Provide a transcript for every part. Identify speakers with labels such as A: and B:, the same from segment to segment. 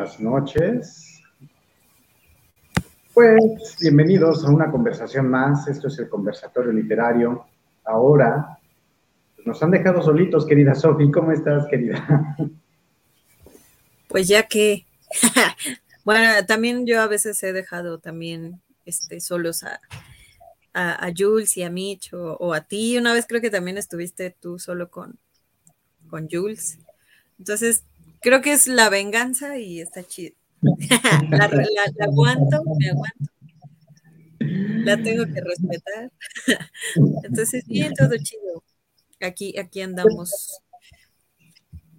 A: buenas noches. Pues bienvenidos a una conversación más. Esto es el conversatorio literario. Ahora pues, nos han dejado solitos, querida Sofi. ¿Cómo estás, querida?
B: Pues ya que, bueno, también yo a veces he dejado también este, solos a, a, Jules y a Mitch o, a ti. Una vez creo que también estuviste tú solo con, con Jules. Entonces, creo que es la venganza y está chido. la, aguanto, me aguanto. La tengo que respetar. Entonces, bien, todo chido. Aquí, aquí andamos.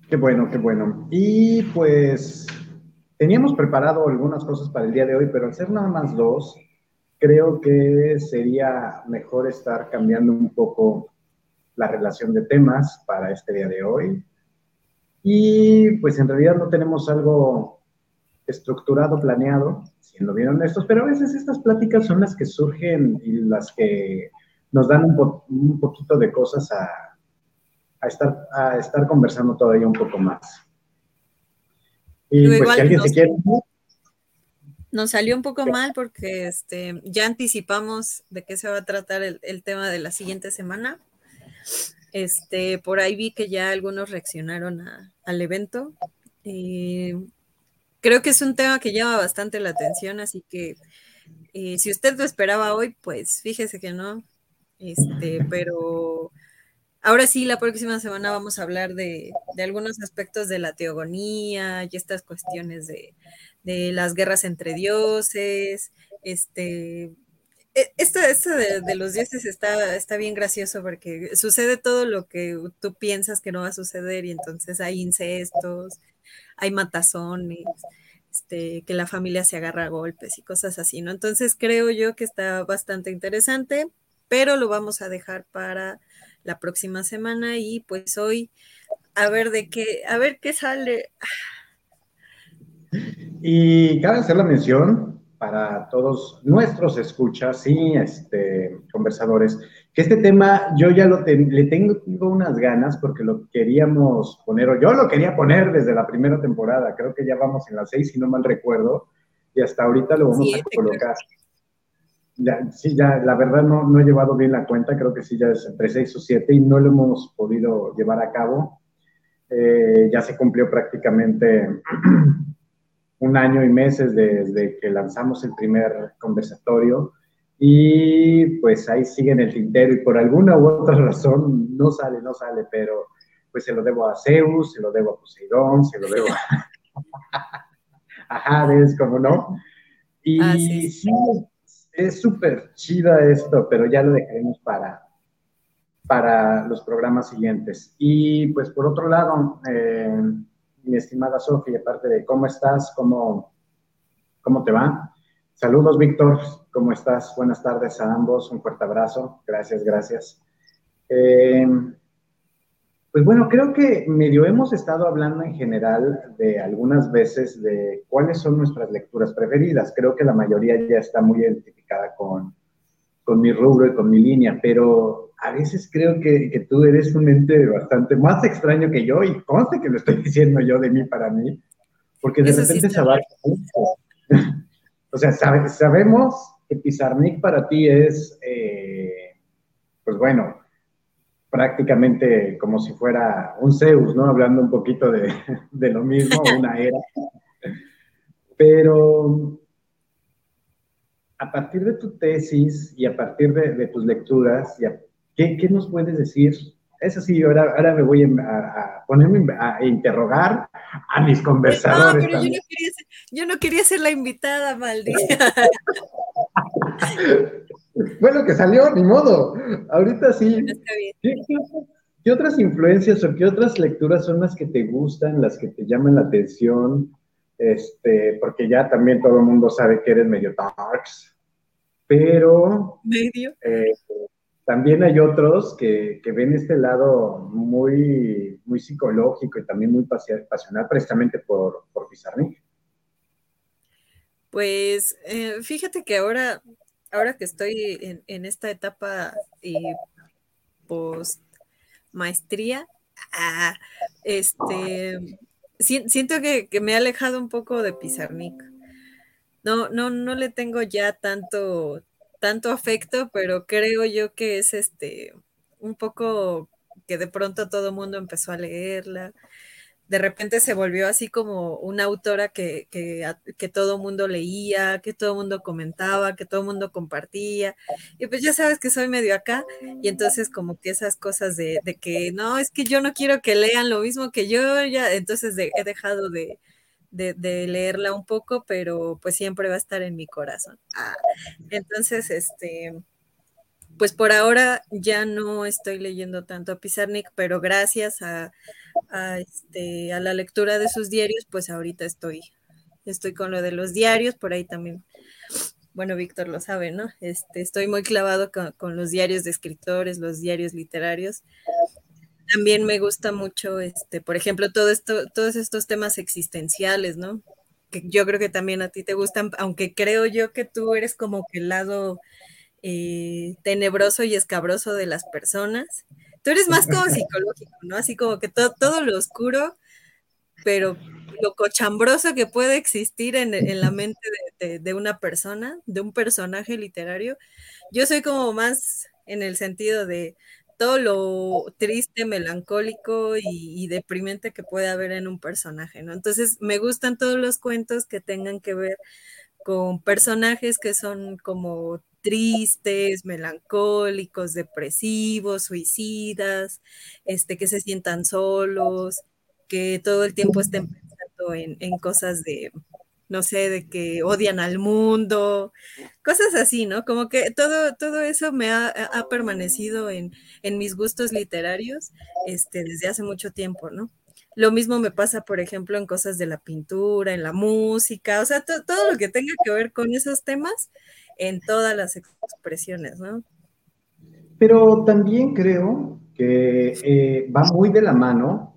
A: Qué bueno, qué bueno. Y pues teníamos preparado algunas cosas para el día de hoy, pero al ser nada más dos, creo que sería mejor estar cambiando un poco la relación de temas para este día de hoy. Y pues en realidad no tenemos algo estructurado, planeado, siendo bien honestos, pero a veces estas pláticas son las que surgen y las que nos dan un, poquito de cosas a, estar, a estar conversando todavía un poco más.
B: Y pues si alguien se quiere... Nos salió un poco mal porque este, ya anticipamos de qué se va a tratar el, el tema de la siguiente semana. Este, por ahí vi que ya algunos reaccionaron al evento. Eh, creo que es un tema que llama bastante la atención, así que eh, si usted lo esperaba hoy, pues fíjese que no. Este, pero ahora sí, la próxima semana vamos a hablar de, algunos aspectos de la teogonía y estas cuestiones de, de las guerras entre dioses, este, e, esto, de, los dioses está, está bien gracioso porque sucede todo lo que tú piensas que no va a suceder y entonces hay incestos, hay matazones, este, que la familia se agarra a golpes y cosas así, ¿no? Entonces creo yo que está bastante interesante, pero lo vamos a dejar para la próxima semana y pues hoy a ver de qué, a ver qué sale.
A: Y cabe hacer la mención para todos nuestros escuchas y este, conversadores, que este tema yo ya lo le tengo, unas ganas porque lo queríamos poner, o yo lo quería poner desde la primera temporada, creo que ya vamos en las seis, si no mal recuerdo, y hasta ahorita lo vamos a colocar. Ya, sí, ya, la verdad no, no he llevado bien la cuenta, creo que sí, ya es entre seis o siete y no lo hemos podido llevar a cabo. Eh, ya se cumplió prácticamente un año y meses desde que lanzamos el primer conversatorio y pues ahí sigue en el tintero y por alguna u otra razón no sale, no sale, pero pues se lo debo a Zeus, se lo debo a Poseidón, se lo debo a, a Hades, como no. Y ah, sí. es súper chida esto, pero ya lo dejaremos para, para los programas siguientes. Y pues por otro lado, eh, mi estimada Sofía, aparte de cómo estás, cómo, cómo te va. Saludos, Víctor, ¿cómo estás? Buenas tardes a ambos, un fuerte abrazo, gracias, gracias. Eh, pues bueno, creo que medio hemos estado hablando en general de algunas veces de cuáles son nuestras lecturas preferidas. Creo que la mayoría ya está muy identificada con, con mi rubro y con mi línea, pero a veces creo que, que, tú eres un ente bastante más extraño que yo y conste que lo estoy diciendo yo de mí para mí, porque de repente se abarca o sea, sabemos que Pizarnik para ti es, eh, pues bueno, prácticamente como si fuera un Zeus, ¿no? Hablando un poquito de, de lo mismo, una era. Pero a partir de tu tesis y a partir de, de tus lecturas y a, ¿Qué, nos puedes decir? Eso sí, ahora, ahora me voy a, ponerme a interrogar a mis conversadores.
B: No, pero yo no, quería ser, yo no quería ser la invitada, maldita.
A: bueno, que salió, ni modo. Ahorita sí. ¿Qué, ¿Qué, otras influencias o qué otras lecturas son las que te gustan, las que te llaman la atención? Este, porque ya también todo el mundo sabe que eres medio darks, pero...
B: ¿Medio?
A: Eh, también hay otros que, ven este lado muy, muy psicológico y también muy pasional precisamente por, por Pizarnik.
B: Pues eh, fíjate que ahora, ahora que estoy en, esta etapa y post maestría, ah, este, siento que, me he alejado un poco de Pizarnik. No, no, no le tengo ya tanto, tanto afecto, pero creo yo que es este un poco que de pronto todo el mundo empezó a leerla de repente se volvió así como una autora que, que, todo mundo leía, que todo mundo comentaba, que todo mundo compartía. Y pues ya sabes que soy medio acá, y entonces como que esas cosas de, que no, es que yo no quiero que lean lo mismo que yo, ya, entonces he dejado de, leerla un poco, pero pues siempre va a estar en mi corazón. Ah, entonces, este, pues por ahora ya no estoy leyendo tanto a Pizarnik, pero gracias a a, este, a la lectura de sus diarios, pues ahorita estoy, estoy con lo de los diarios, por ahí también, bueno, Víctor lo sabe, ¿no? Este, estoy muy clavado con, los diarios de escritores, los diarios literarios. También me gusta mucho, este, por ejemplo, todo esto, todos estos temas existenciales, ¿no? Que yo creo que también a ti te gustan, aunque creo yo que tú eres como que el lado eh, tenebroso y escabroso de las personas. Tú eres más como psicológico, ¿no? Así como que todo, todo lo oscuro, pero lo cochambroso que puede existir en, la mente de, una persona, de un personaje literario. Yo soy como más en el sentido de todo lo triste, melancólico y, deprimente que puede haber en un personaje, ¿no? Entonces me gustan todos los cuentos que tengan que ver con personajes que son como tristes, melancólicos, depresivos, suicidas, este, que se sientan solos, que todo el tiempo estén pensando en, cosas de, no sé, de que odian al mundo, cosas así, ¿no? Como que todo, todo eso me ha, permanecido en, mis gustos literarios este, desde hace mucho tiempo, ¿no? Lo mismo me pasa, por ejemplo, en cosas de la pintura, en la música, o sea, todo lo que tenga que ver con esos temas, en todas las expresiones, ¿no?
A: Pero también creo que eh, va muy de la mano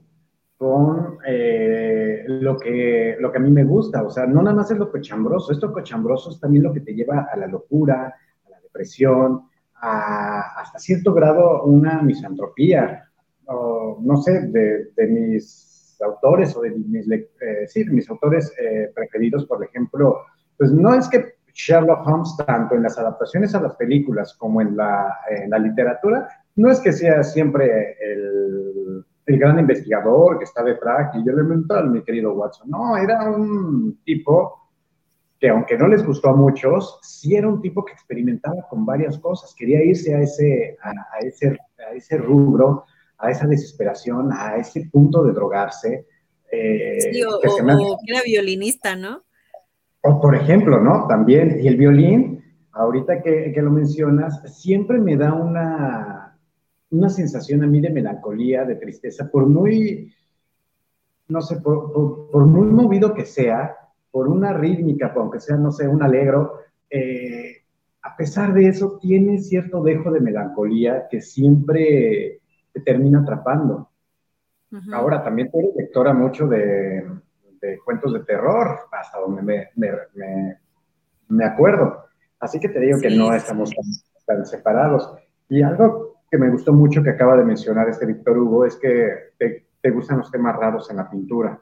A: con eh, lo, que, lo que a mí me gusta, o sea, no nada más es lo cochambroso, esto cochambroso es también lo que te lleva a la locura, a la depresión, a hasta cierto grado una misantropía, no sé, de, mis autores o de mis, eh, sí, mis autores preferidos, por ejemplo, pues no es que Sherlock Holmes, tanto en las adaptaciones a las películas como en la, literatura, no es que sea siempre el, gran investigador que está detrás y yo elemental, mi querido Watson. No, era un tipo que aunque no les gustó a muchos, sí era un tipo que experimentaba con varias cosas. Quería irse a ese, a, ese, a ese rubro, a esa desesperación, a ese punto de drogarse.
B: Eh, sí, o, que era violinista, ¿no?
A: O por ejemplo, ¿no? También, y el violín, ahorita que, que lo mencionas, siempre me da una, una sensación a mí de melancolía, de tristeza, por muy, no sé, por, por, muy movido que sea, por una rítmica, aunque sea, no sé, un alegro, eh, a pesar de eso, tiene cierto dejo de melancolía que siempre te termina atrapando. Ahora, también eres lectora mucho de, cuentos de terror, hasta donde me, me, me, acuerdo. Así que te digo que no estamos tan, separados. Y algo que me gustó mucho que acaba de mencionar este Víctor Hugo es que te, te, gustan los temas raros en la pintura.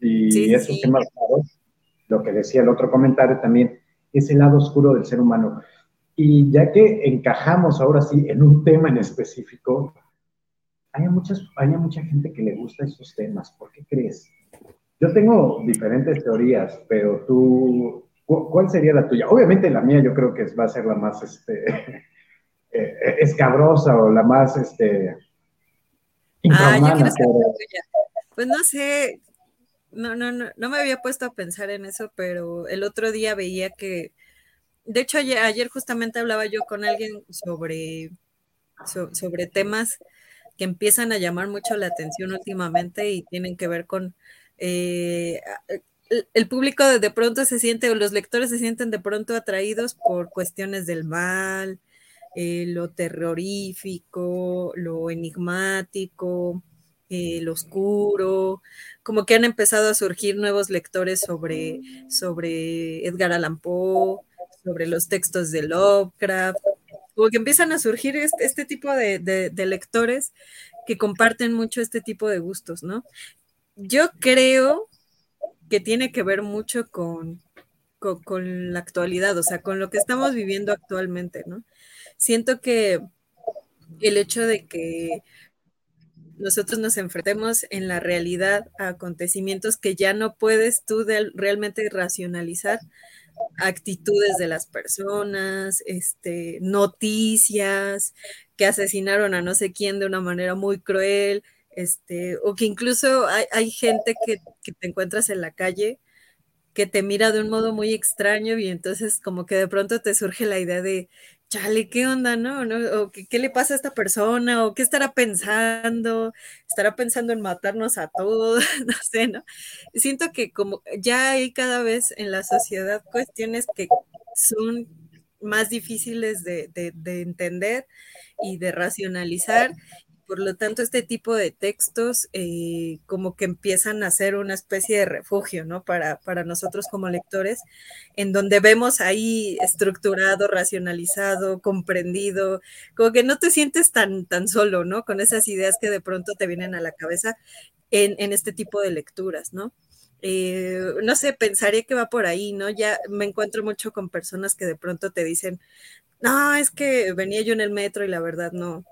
A: Y esos temas raros, lo que decía el otro comentario también, es el lado oscuro del ser humano. Y ya que encajamos ahora sí en un tema en específico, hay, muchas, hay mucha gente que le gusta estos temas. ¿Por qué crees? Yo tengo diferentes teorías, pero tú, ¿cuál sería la tuya? Obviamente la mía yo creo que va a ser la más este, eh, escabrosa o la más este,
B: ah, Pues no sé, no, no, no, no me había puesto a pensar en eso, pero el otro día veía que, de hecho ayer, justamente hablaba yo con alguien sobre, sobre temas que empiezan a llamar mucho la atención últimamente y tienen que ver con eh, el, público de, pronto se siente, o los lectores se sienten de pronto atraídos por cuestiones del mal, eh, lo terrorífico, lo enigmático, eh, lo oscuro, como que han empezado a surgir nuevos lectores sobre, sobre Edgar Allan Poe, sobre los textos de Lovecraft, como que empiezan a surgir este, este tipo de, lectores que comparten mucho este tipo de gustos, ¿no? yo creo que tiene que ver mucho con, con, la actualidad, o sea, con lo que estamos viviendo actualmente, ¿no? Siento que el hecho de que nosotros nos enfrentemos en la realidad a acontecimientos que ya no puedes tú realmente racionalizar, actitudes de las personas, este, noticias, que asesinaron a no sé quién de una manera muy cruel, este, o que incluso hay, gente que, que, te encuentras en la calle que te mira de un modo muy extraño y entonces como que de pronto te surge la idea de, chale, ¿qué onda, no? ¿O qué, le pasa a esta persona? ¿O qué estará pensando? ¿Estará pensando en matarnos a todos? no sé, ¿no? Siento que como ya hay cada vez en la sociedad cuestiones que son más difíciles de entender y de racionalizar por lo tanto, este tipo de textos eh, como que empiezan a ser una especie de refugio, ¿no? Para, para nosotros como lectores, en donde vemos ahí estructurado, racionalizado, comprendido, como que no te sientes tan, tan solo, ¿no? Con esas ideas que de pronto te vienen a la cabeza en, en este tipo de lecturas, ¿no? Eh, no sé, pensaría que va por ahí, ¿no? Ya me encuentro mucho con personas que de pronto te dicen, no, es que venía yo en el metro y la verdad no,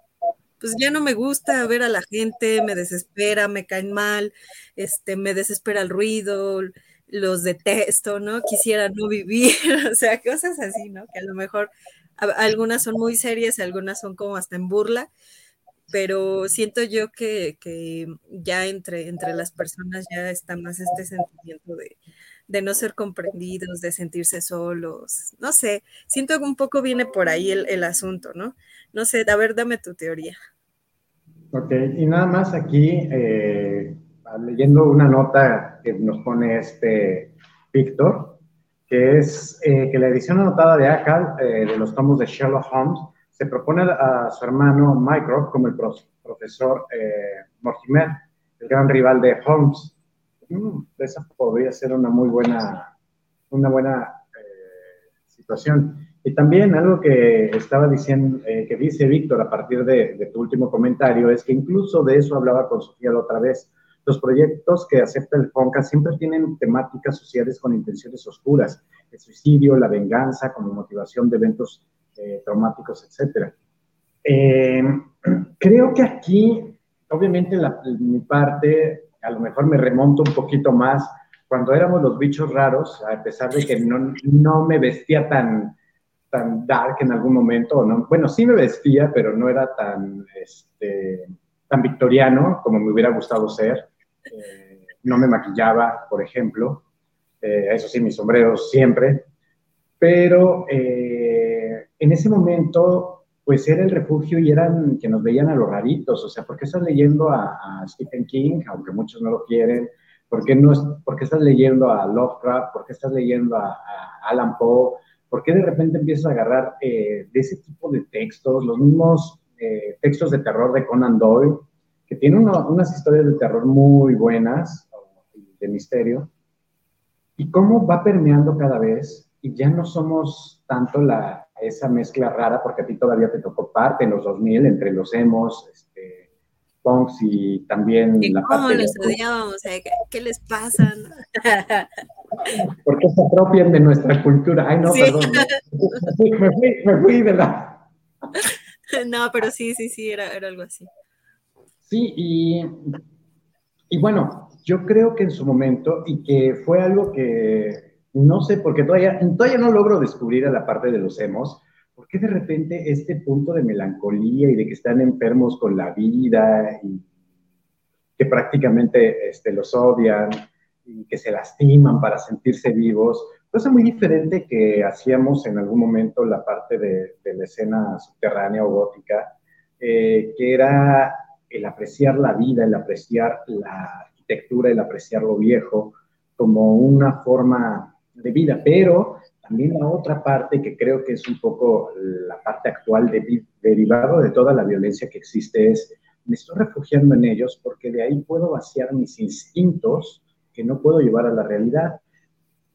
B: pues ya no me gusta ver a la gente, me desespera, me caen mal, este, me desespera el ruido, los detesto, ¿no? Quisiera no vivir, o sea, cosas así, ¿no? Que a lo mejor algunas son muy serias, algunas son como hasta en burla, pero siento yo que, ya entre, entre las personas ya está más este sentimiento de, no ser comprendidos, de sentirse solos, no sé, siento que un poco viene por ahí el, el asunto, ¿no? No sé, a ver, dame tu teoría.
A: Ok, y nada más aquí, eh, leyendo una nota que nos pone este Víctor, que es eh, que la edición anotada de ACAL eh, de los tomos de Sherlock Holmes se propone a su hermano Mycroft como el profesor Mortimer, el gran rival de Holmes. Mm, esa podría ser una muy buena, una buena situación. Y también algo que estaba diciendo, eh, que dice Víctor a partir de, tu último comentario, es que incluso de eso hablaba con Sofía la otra vez. Los proyectos que acepta el FONCA siempre tienen temáticas sociales con intenciones oscuras, el suicidio, la venganza, como motivación de eventos eh, traumáticos, etc. Eh, creo que aquí, obviamente, la, mi parte, a lo mejor me remonto un poquito más cuando éramos los bichos raros, a pesar de que no, no me vestía tan tan dark en algún momento, no, bueno, sí me vestía, pero no era tan, este, tan victoriano como me hubiera gustado ser. Eh, no me maquillaba, por ejemplo. Eh, eso sí, mis sombreros siempre. Pero eh, en ese momento, pues era el refugio y eran que nos veían a los raritos. O sea, ¿por qué estás leyendo a, Stephen King, aunque muchos no lo quieren? ¿Por qué, no, por qué estás leyendo a Lovecraft? ¿Por qué estás leyendo a, Alan Poe? ¿Por qué de repente empiezas a agarrar eh, de ese tipo de textos, los mismos eh, textos de terror de Conan Doyle, que tienen unas historias de terror muy buenas, de misterio, y cómo va permeando cada vez, y ya no somos tanto la, esa mezcla rara, porque a ti todavía te tocó parte en los 2000, entre los emos, este, punks y también
B: la ¿Cómo los odiábamos? ¿Qué les pasa?
A: ¿Por qué se apropian de nuestra cultura? Ay, no, perdón. Me fui, me fui de la...
B: No, pero sí, sí, sí, era, era algo así.
A: Sí, y, y bueno, yo creo que en su momento, y que fue algo que no sé, porque todavía, todavía no logro descubrir a la parte de los emos, ¿por qué de repente este punto de melancolía y de que están enfermos con la vida y que prácticamente este, los odian y que se lastiman para sentirse vivos, cosa muy diferente que hacíamos en algún momento la parte de, la escena subterránea o gótica, eh, que era el apreciar la vida, el apreciar la arquitectura, el apreciar lo viejo como una forma de vida, pero también la otra parte que creo que es un poco la parte actual de, derivado de toda la violencia que existe es, me estoy refugiando en ellos porque de ahí puedo vaciar mis instintos que no puedo llevar a la realidad.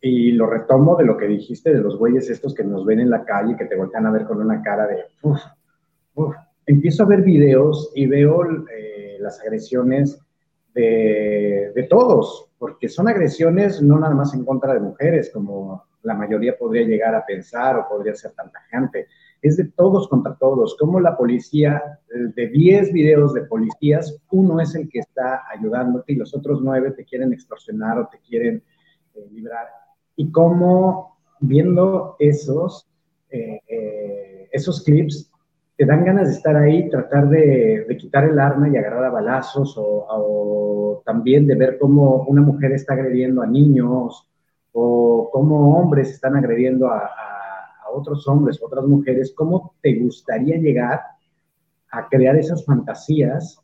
A: Y lo retomo de lo que dijiste de los güeyes estos que nos ven en la calle, que te voltean a ver con una cara de... Empiezo a ver videos y veo eh, las agresiones de, de todos, porque son agresiones no nada más en contra de mujeres, como la mayoría podría llegar a pensar o podría ser tan tajante. Es de todos contra todos. Como la policía, de 10 videos de policías, uno es el que está ayudándote y los otros 9 te quieren extorsionar o te quieren eh, librar. Y cómo viendo esos, eh, eh, esos clips, te dan ganas de estar ahí, tratar de, quitar el arma y agarrar a balazos o, también de ver cómo una mujer está agrediendo a niños o cómo hombres están agrediendo a, otros hombres, otras mujeres, ¿cómo te gustaría llegar a crear esas fantasías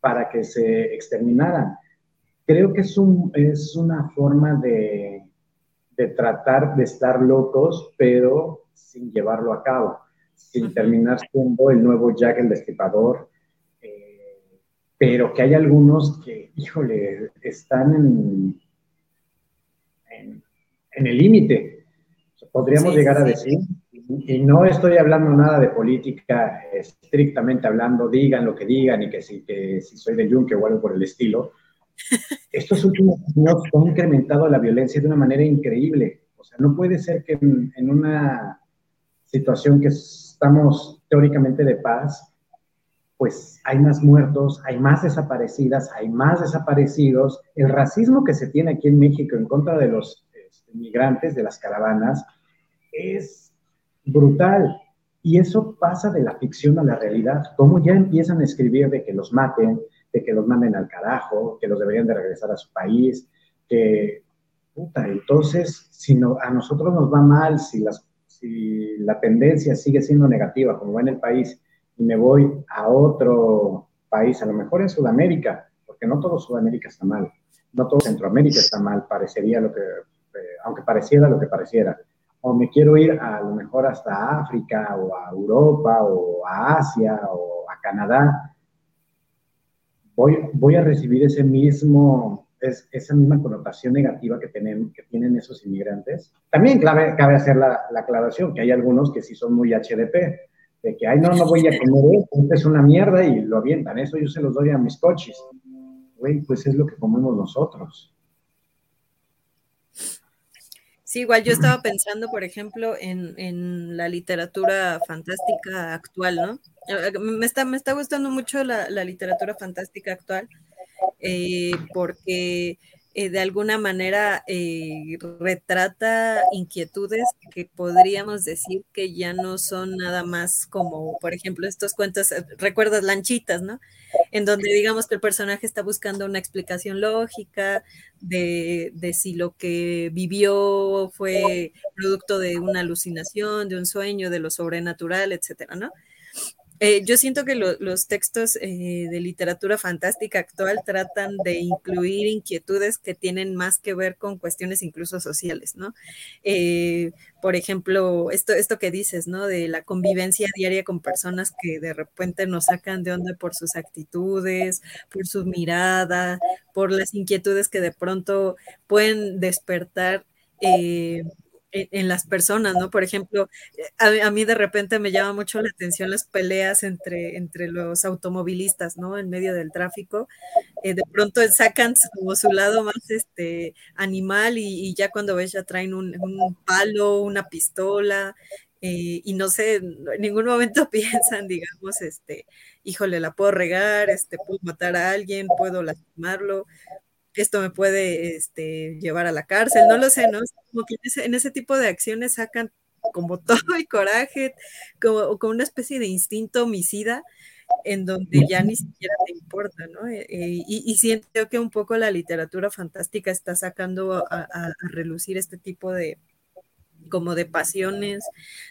A: para que se exterminaran? Creo que es, un, es una forma de, de tratar de estar locos, pero sin llevarlo a cabo sin terminar siendo el nuevo Jack el Destripador, eh, pero que hay algunos que, híjole, están en, en, el límite. Podríamos llegar a decir, y no estoy hablando nada de política estrictamente hablando, digan lo que digan y que si, que si soy de Juncker o algo por el estilo. Estos últimos años han incrementado la violencia de una manera increíble. O sea, no puede ser que en una situación que estamos teóricamente de paz, pues hay más muertos, hay más desaparecidas, hay más desaparecidos. El racismo que se tiene aquí en México en contra de los este, migrantes, de las caravanas, es brutal. Y eso pasa de la ficción a la realidad. Como ya empiezan a escribir de que los maten, de que los manden al carajo, que los deberían de regresar a su país, que, puta, entonces, si no, a nosotros nos va mal, si las si la tendencia sigue siendo negativa, como va en el país, y me voy a otro país, a lo mejor en Sudamérica, porque no todo Sudamérica está mal, no todo Centroamérica está mal, parecería lo que, eh, aunque pareciera lo que pareciera. O me quiero ir a, lo mejor hasta África, o a Europa, o a Asia, o a Canadá. Voy, voy a recibir ese mismo es esa misma connotación negativa que, tienen, esos inmigrantes. También cabe, hacer la, aclaración que hay algunos que sí son muy HDP, de que, ay, no, no voy a comer esto, es una mierda y lo avientan. Eso yo se los doy a mis coches. Güey, pues es lo que comemos nosotros.
B: Sí, igual yo estaba pensando, por ejemplo, en, la literatura fantástica actual, ¿no? Eh, me está, me está gustando mucho la literatura fantástica actual eh, porque eh, de alguna manera eh, retrata inquietudes que podríamos decir que ya no son nada más como, por ejemplo, estos cuentos, recuerdas lanchitas, ¿no? En donde digamos que el personaje está buscando una explicación lógica de, de si lo que vivió fue producto de una alucinación, de un sueño, de lo sobrenatural, etcétera, ¿no? Eh, yo siento que los textos eh, de literatura fantástica actual tratan de incluir inquietudes que tienen más que ver con cuestiones incluso sociales, ¿no? Eh, por ejemplo, esto, esto que dices, ¿no? De la convivencia diaria con personas que de repente nos sacan de onda por sus actitudes, por su mirada, por las inquietudes que de pronto pueden despertar en, las personas, ¿no? Por ejemplo, a, mí de repente me llama mucho la atención las peleas entre, entre los automovilistas, ¿no? En medio del tráfico. Eh, de pronto sacan como su lado más este, animal y, ya cuando ves ya traen un, palo, una pistola. Eh, y no sé, en ningún momento piensan, digamos, este, híjole, la puedo regar, este, puedo matar a alguien, puedo lastimarlo esto me puede este, llevar a la cárcel, no lo sé, ¿no? Como que en ese, tipo de acciones sacan como todo el coraje, como, como una especie de instinto homicida en donde ya ni siquiera te importa, ¿no? Eh, eh, y, siento que un poco la literatura fantástica está sacando a relucir este tipo de, como de pasiones,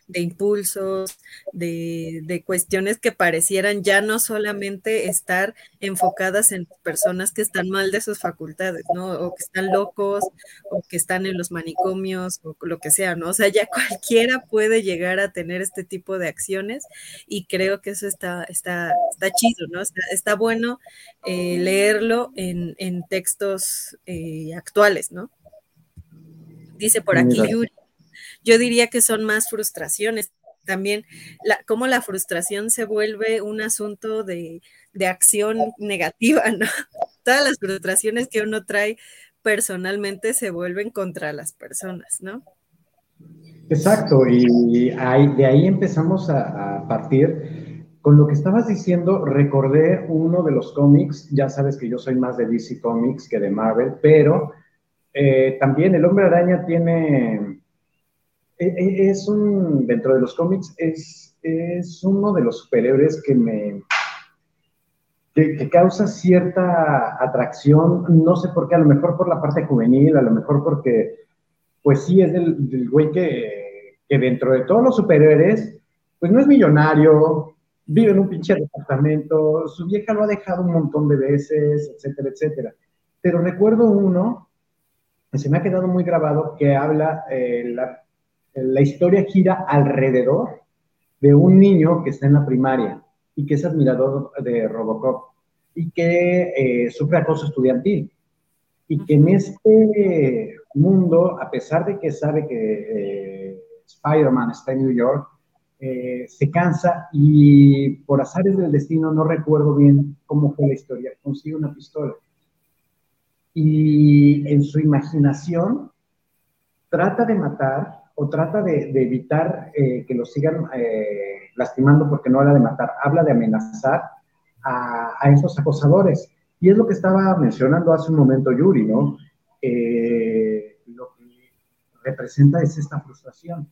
B: de impulsos, de, cuestiones que parecieran ya no solamente estar enfocadas en personas que están mal de sus facultades, ¿no? O que están locos, o que están en los manicomios, o lo que sea, ¿no? O sea, ya cualquiera puede llegar a tener este tipo de acciones y creo que eso está, está, está chido, ¿no? Está, bueno eh, leerlo en, textos eh, actuales, ¿no? Dice por aquí Yuri, yo diría que son más frustraciones. También la, cómo la frustración se vuelve un asunto de, acción negativa, ¿no? todas las frustraciones que uno trae personalmente se vuelven contra las personas, ¿no?
A: Exacto, y de ahí empezamos a, partir. Con lo que estabas diciendo, recordé uno de los cómics, ya sabes que yo soy más de DC Comics que de Marvel, pero eh, también el hombre araña tiene, es un, dentro de los cómics, es, es uno de los superhéroes que me, que, causa cierta atracción, no sé por qué, a lo mejor por la parte juvenil, a lo mejor porque, pues sí, es del, güey que, que, dentro de todos los superhéroes, pues no es millonario, vive en un pinche departamento, su vieja lo ha dejado un montón de veces, etcétera, etcétera. Pero recuerdo uno, que se me ha quedado muy grabado, que habla, eh, la, la historia gira alrededor de un niño que está en la primaria y que es admirador de Robocop y que eh, sufre acoso estudiantil. Y que en este mundo, a pesar de que sabe que eh, Spider-Man está en New York, eh, se cansa y por azares del destino, no recuerdo bien cómo fue la historia, consigue una pistola. Y en su imaginación trata de matar o trata de, evitar que lo sigan lastimando porque no habla de matar, habla de amenazar a, esos acosadores. Y es lo que estaba mencionando hace un momento Yuri, ¿no? Eh, lo que representa es esta frustración.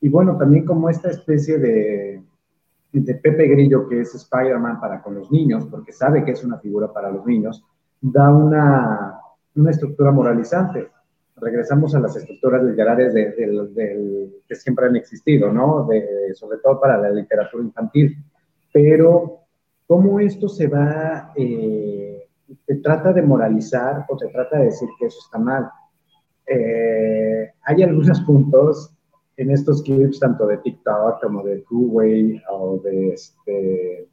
A: Y bueno, también como esta especie de, de Pepe Grillo, que es Spider-Man para con los niños, porque sabe que es una figura para los niños, da una, una estructura moralizante regresamos a las estructuras literarias de, que siempre han existido, ¿no? De, sobre todo para la literatura infantil. Pero, ¿cómo esto se va, eh, te trata de moralizar o te trata de decir que eso está mal? Eh, hay algunos puntos en estos clips, tanto de TikTok como de Huawei o de este,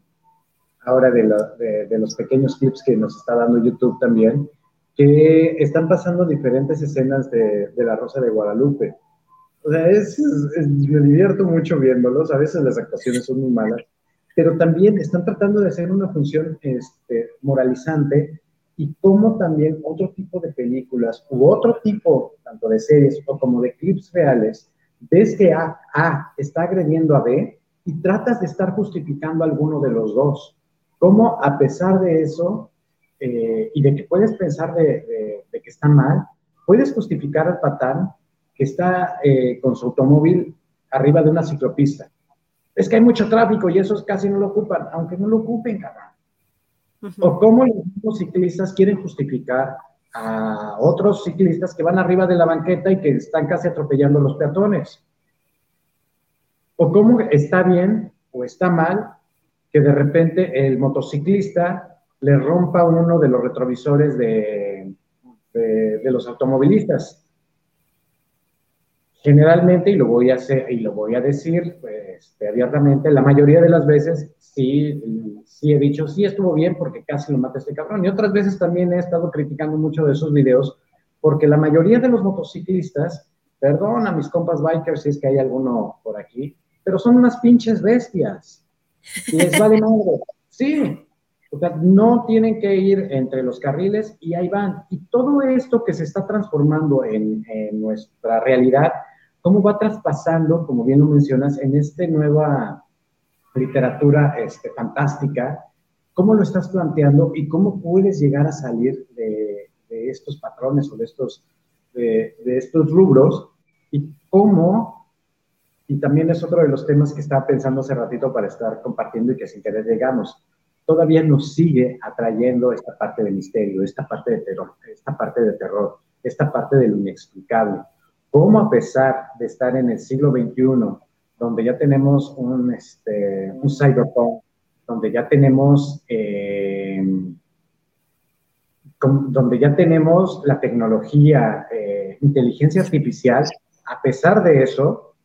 A: ahora de, de los pequeños clips que nos está dando YouTube también, que están pasando diferentes escenas de, La Rosa de Guadalupe. O sea, es, me divierto mucho viéndolos, a veces las actuaciones son muy malas, pero también están tratando de hacer una función este, moralizante y como también otro tipo de películas u otro tipo, tanto de series o como de clips reales, ves que A, A está agrediendo a B y tratas de estar justificando a alguno de los dos. Como a pesar de eso, eh, y de que puedes pensar de, que está mal, puedes justificar al patán que está eh, con su automóvil arriba de una ciclopista. Es que hay mucho tráfico y esos casi no lo ocupan, aunque no lo ocupen, cabrón. O cómo los ciclistas quieren justificar a otros ciclistas que van arriba de la banqueta y que están casi atropellando a los peatones. O cómo está bien o está mal que de repente el motociclista le rompa uno de los retrovisores de, de, los automovilistas. Generalmente, y lo voy a hacer y lo voy a decir pues, abiertamente, la mayoría de las veces sí, sí he dicho, sí estuvo bien porque casi lo mata este cabrón. Y otras veces también he estado criticando mucho de esos videos porque la mayoría de los motociclistas, perdón a mis compas bikers si es que hay alguno por aquí, pero son unas pinches bestias. Les vale madre. Sí, no tienen que ir entre los carriles y ahí van. Y todo esto que se está transformando en, nuestra realidad, ¿cómo va traspasando, como bien lo mencionas, en esta nueva literatura este, fantástica? ¿Cómo lo estás planteando y cómo puedes llegar a salir de, estos patrones o de estos, de estos rubros? Y cómo y también es otro de los temas que estaba pensando hace ratito para estar compartiendo y que sin querer llegamos todavía nos sigue atrayendo esta parte de misterio, esta parte de terror, esta parte de terror, esta parte de lo inexplicable. ¿Cómo a pesar de estar en el siglo XXI, donde ya tenemos un, este, un cyberpunk, donde ya tenemos, eh, donde ya tenemos la tecnología, eh, inteligencia artificial, a pesar de eso,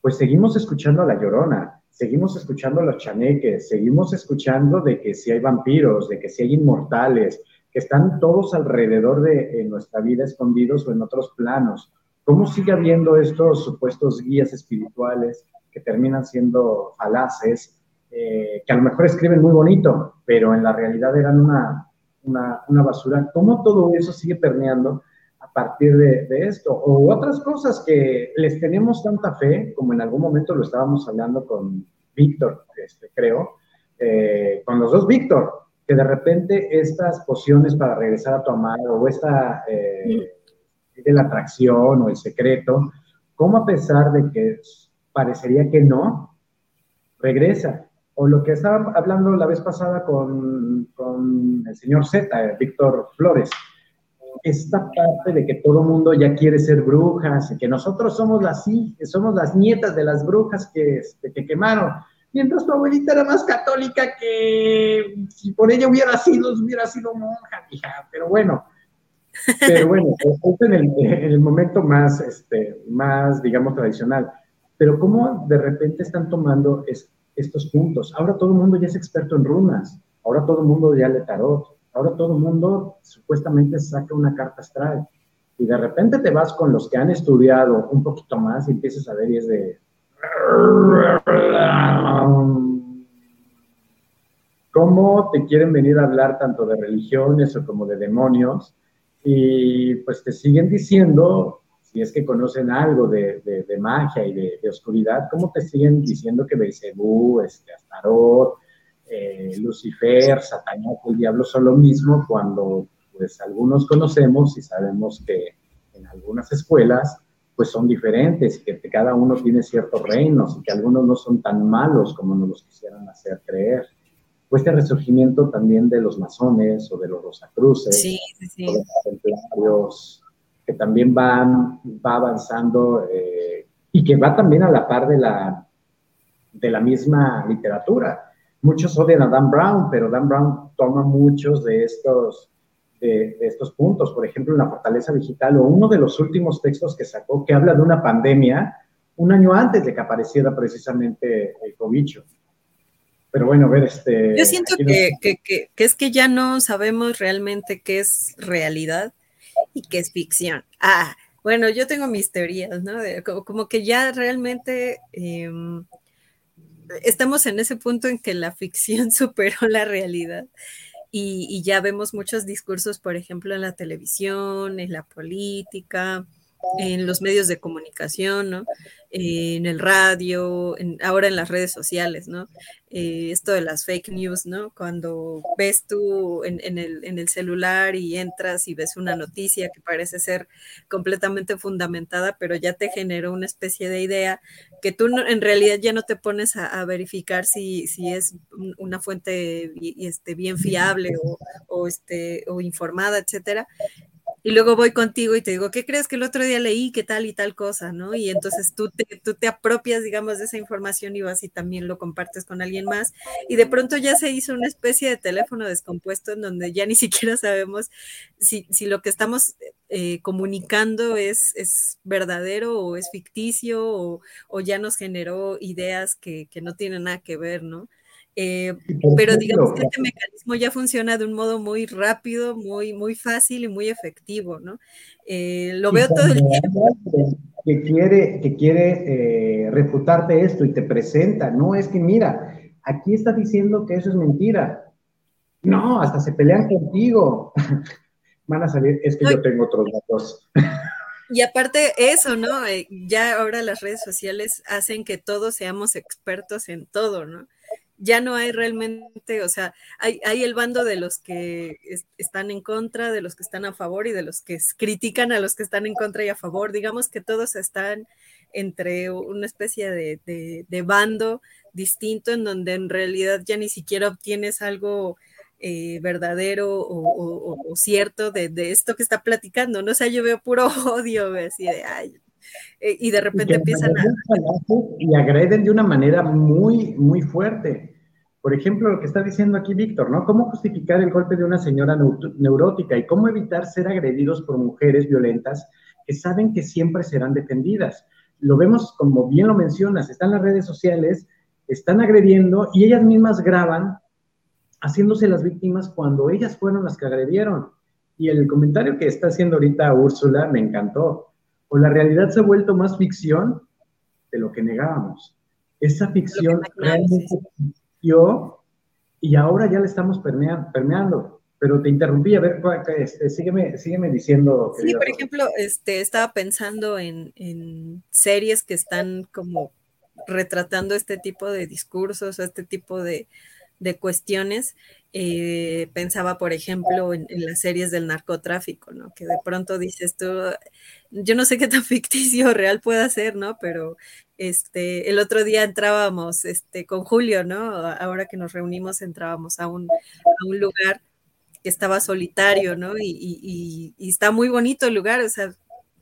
A: pues seguimos escuchando a la llorona, seguimos escuchando los chaneques, seguimos escuchando de que si hay vampiros, de que si hay inmortales, que están todos alrededor de nuestra vida escondidos o en otros planos. ¿Cómo sigue habiendo estos supuestos guías espirituales que terminan siendo falaces, eh, que a lo mejor escriben muy bonito, pero en la realidad eran una, una, una basura, cómo todo eso sigue permeando partir de, esto, o otras cosas que les tenemos tanta fe, como en algún momento lo estábamos hablando con Víctor, este, creo, eh, con los dos Víctor, que de repente estas pociones para regresar a tu amado, o esta eh, de la atracción o el secreto, como a pesar de que parecería que no, regresa. O lo que estaba hablando la vez pasada con, con el señor Z, Víctor Flores, esta parte de que todo mundo ya quiere ser brujas y que nosotros somos las, somos las nietas de las brujas que, este, que quemaron. Mientras tu abuelita era más católica que si por ella hubiera sido, hubiera sido monja, hija. Pero bueno, pero bueno, en el, en el momento más, este, más, digamos, tradicional. Pero cómo de repente están tomando estos puntos. Ahora todo el mundo ya es experto en runas. Ahora todo el mundo ya le tarot Ahora todo el mundo supuestamente saca una carta astral. Y de repente te vas con los que han estudiado un poquito más y empiezas a ver y es de... ¿Cómo te quieren venir a hablar tanto de religiones o como de demonios? Y pues te siguen diciendo, si es que conocen algo de, magia y de, oscuridad, ¿cómo te siguen diciendo que Beelzebú, este, Astarot, eh, Lucifer, Satanás, el diablo son lo mismo cuando pues algunos conocemos y sabemos que en algunas escuelas pues son diferentes y que cada uno tiene ciertos reinos y que algunos no son tan malos como nos los quisieran hacer creer. Pues este resurgimiento también de los masones o de los rosacruces, o de los templarios, que también van, va avanzando eh, y que va también a la par de la, de la misma literatura muchos odian a Dan Brown, pero Dan Brown toma muchos de estos, de, estos puntos. Por ejemplo, en La Fortaleza Digital, o uno de los últimos textos que sacó que habla de una pandemia un año antes de que apareciera precisamente el cobicho. Pero bueno, a ver, este...
B: Yo siento que, que, es que ya no sabemos realmente qué es realidad y qué es ficción. Ah, bueno, yo tengo mis teorías, ¿no? como, que ya realmente... Em, estamos en ese punto en que la ficción superó la realidad y, y, ya vemos muchos discursos, por ejemplo, en la televisión, en la política, en los medios de comunicación, ¿no? en el radio, ahora en las redes sociales, ¿no? Eh, esto de las fake news, ¿no? Cuando ves tú en, el, celular y entras y ves una noticia que parece ser completamente fundamentada, pero ya te generó una especie de idea que tú en realidad ya no te pones a, verificar si, si, es una fuente este, bien fiable o, o, este, o informada, etcétera, y luego voy contigo y te digo, ¿qué crees que el otro día leí? ¿Qué tal y tal cosa? ¿no? Y entonces tú te, tú te apropias, digamos, de esa información y vas y también lo compartes con alguien más. Y de pronto ya se hizo una especie de teléfono descompuesto en donde ya ni siquiera sabemos si, si lo que estamos eh, comunicando es, es verdadero o es ficticio o, ya nos generó ideas que, que no tienen nada que ver, ¿no? Eh, pero digamos que este mecanismo ya funciona de un modo muy rápido, muy, muy fácil y muy efectivo, ¿no? Eh, lo veo todo el tiempo.
A: Que quiere, que quiere eh, refutarte esto y te presenta, no es que mira, aquí está diciendo que eso es mentira. No, hasta se pelean contigo. Van a salir, es que yo tengo otros datos.
B: Y aparte eso, ¿no? Ya ahora las redes sociales hacen que todos seamos expertos en todo, ¿no? Ya no hay realmente, o sea, hay, hay el bando de los que están en contra, de los que están a favor y de los que critican a los que están en contra y a favor. Digamos que todos están entre una especie de, bando distinto en donde en realidad ya ni siquiera obtienes algo eh, verdadero o, cierto de, esto que está platicando, ¿no? O sea, yo veo puro odio, así de, ay, y de repente empiezan a...
A: Y agreden de una manera muy, muy fuerte. Por ejemplo, lo que está diciendo aquí Víctor, ¿no? ¿Cómo justificar el golpe de una señora neurótica y cómo evitar ser agredidos por mujeres violentas que saben que siempre serán defendidas? Lo vemos, como bien lo mencionas, están las redes sociales, están agrediendo y ellas mismas graban haciéndose las víctimas cuando ellas fueron las que agredieron. Y el comentario que está haciendo ahorita Úrsula me encantó o la realidad se ha vuelto más ficción de lo que negábamos. Esa ficción realmente existió y ahora ya la estamos permeando. pero te interrumpí, a ver, este, sígueme, sígueme diciendo.
B: Sí, por ejemplo, este, estaba pensando en, series que están como retratando este tipo de discursos, este tipo de, cuestiones. Eh, pensaba, por ejemplo, en, las series del narcotráfico, ¿no? Que de pronto dices tú, yo no sé qué tan ficticio o real pueda ser, ¿no? Pero este, el otro día entrábamos este, con Julio, ¿no? Ahora que nos reunimos, entrábamos a un, a un lugar que estaba solitario, ¿no? Y, está muy bonito el lugar, o sea,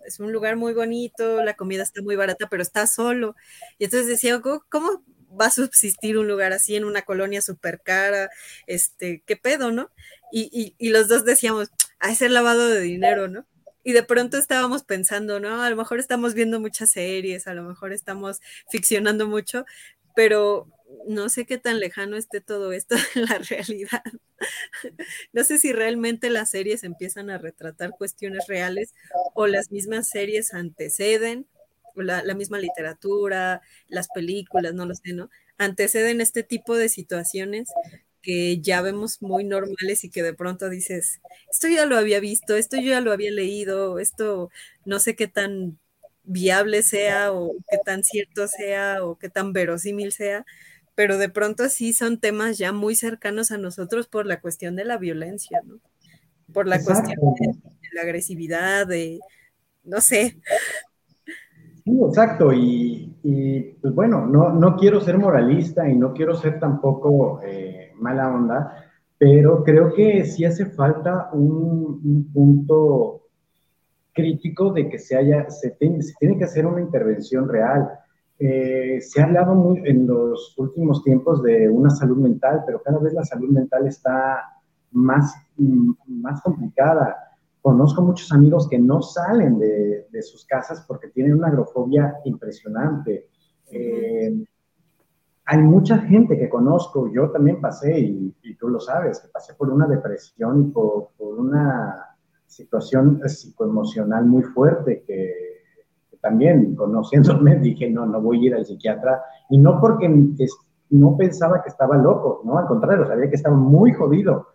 B: es un lugar muy bonito, la comida está muy barata, pero está solo. Y entonces decía, ¿cómo, va a subsistir un lugar así en una colonia súper cara? Este, ¿qué pedo, no? Y, los dos decíamos, a ese lavado de dinero, ¿no? Y de pronto estábamos pensando, ¿no? A lo mejor estamos viendo muchas series, a lo mejor estamos ficcionando mucho, pero no sé qué tan lejano esté todo esto de la realidad. No sé si realmente las series empiezan a retratar cuestiones reales o las mismas series anteceden, o la, misma literatura, las películas, no lo sé, ¿no? Anteceden este tipo de situaciones que ya vemos muy normales y que de pronto dices, esto ya lo había visto, esto yo ya lo había leído, esto no sé qué tan viable sea o qué tan cierto sea o qué tan verosímil sea, pero de pronto sí son temas ya muy cercanos a nosotros por la cuestión de la violencia, ¿no? Por la cuestión de, la agresividad, de, no sé.
A: Sí, exacto, y, pues bueno, no, no, quiero ser moralista y no quiero ser tampoco eh, mala onda, pero creo que sí hace falta un, punto crítico de que se haya, se, se tiene que hacer una intervención real eh, se ha hablado muy en los últimos tiempos de una salud mental, pero cada vez la salud mental está más, más complicada. Conozco muchos amigos que no salen de, de sus casas porque tienen una agrofobia impresionante. Eh, hay mucha gente que conozco, yo también pasé, y, tú lo sabes, que pasé por una depresión y por, por una situación psicoemocional muy fuerte que también conociéndome dije, no, no voy a ir al psiquiatra. Y no porque no pensaba que estaba loco, no, al contrario, sabía que estaba muy jodido.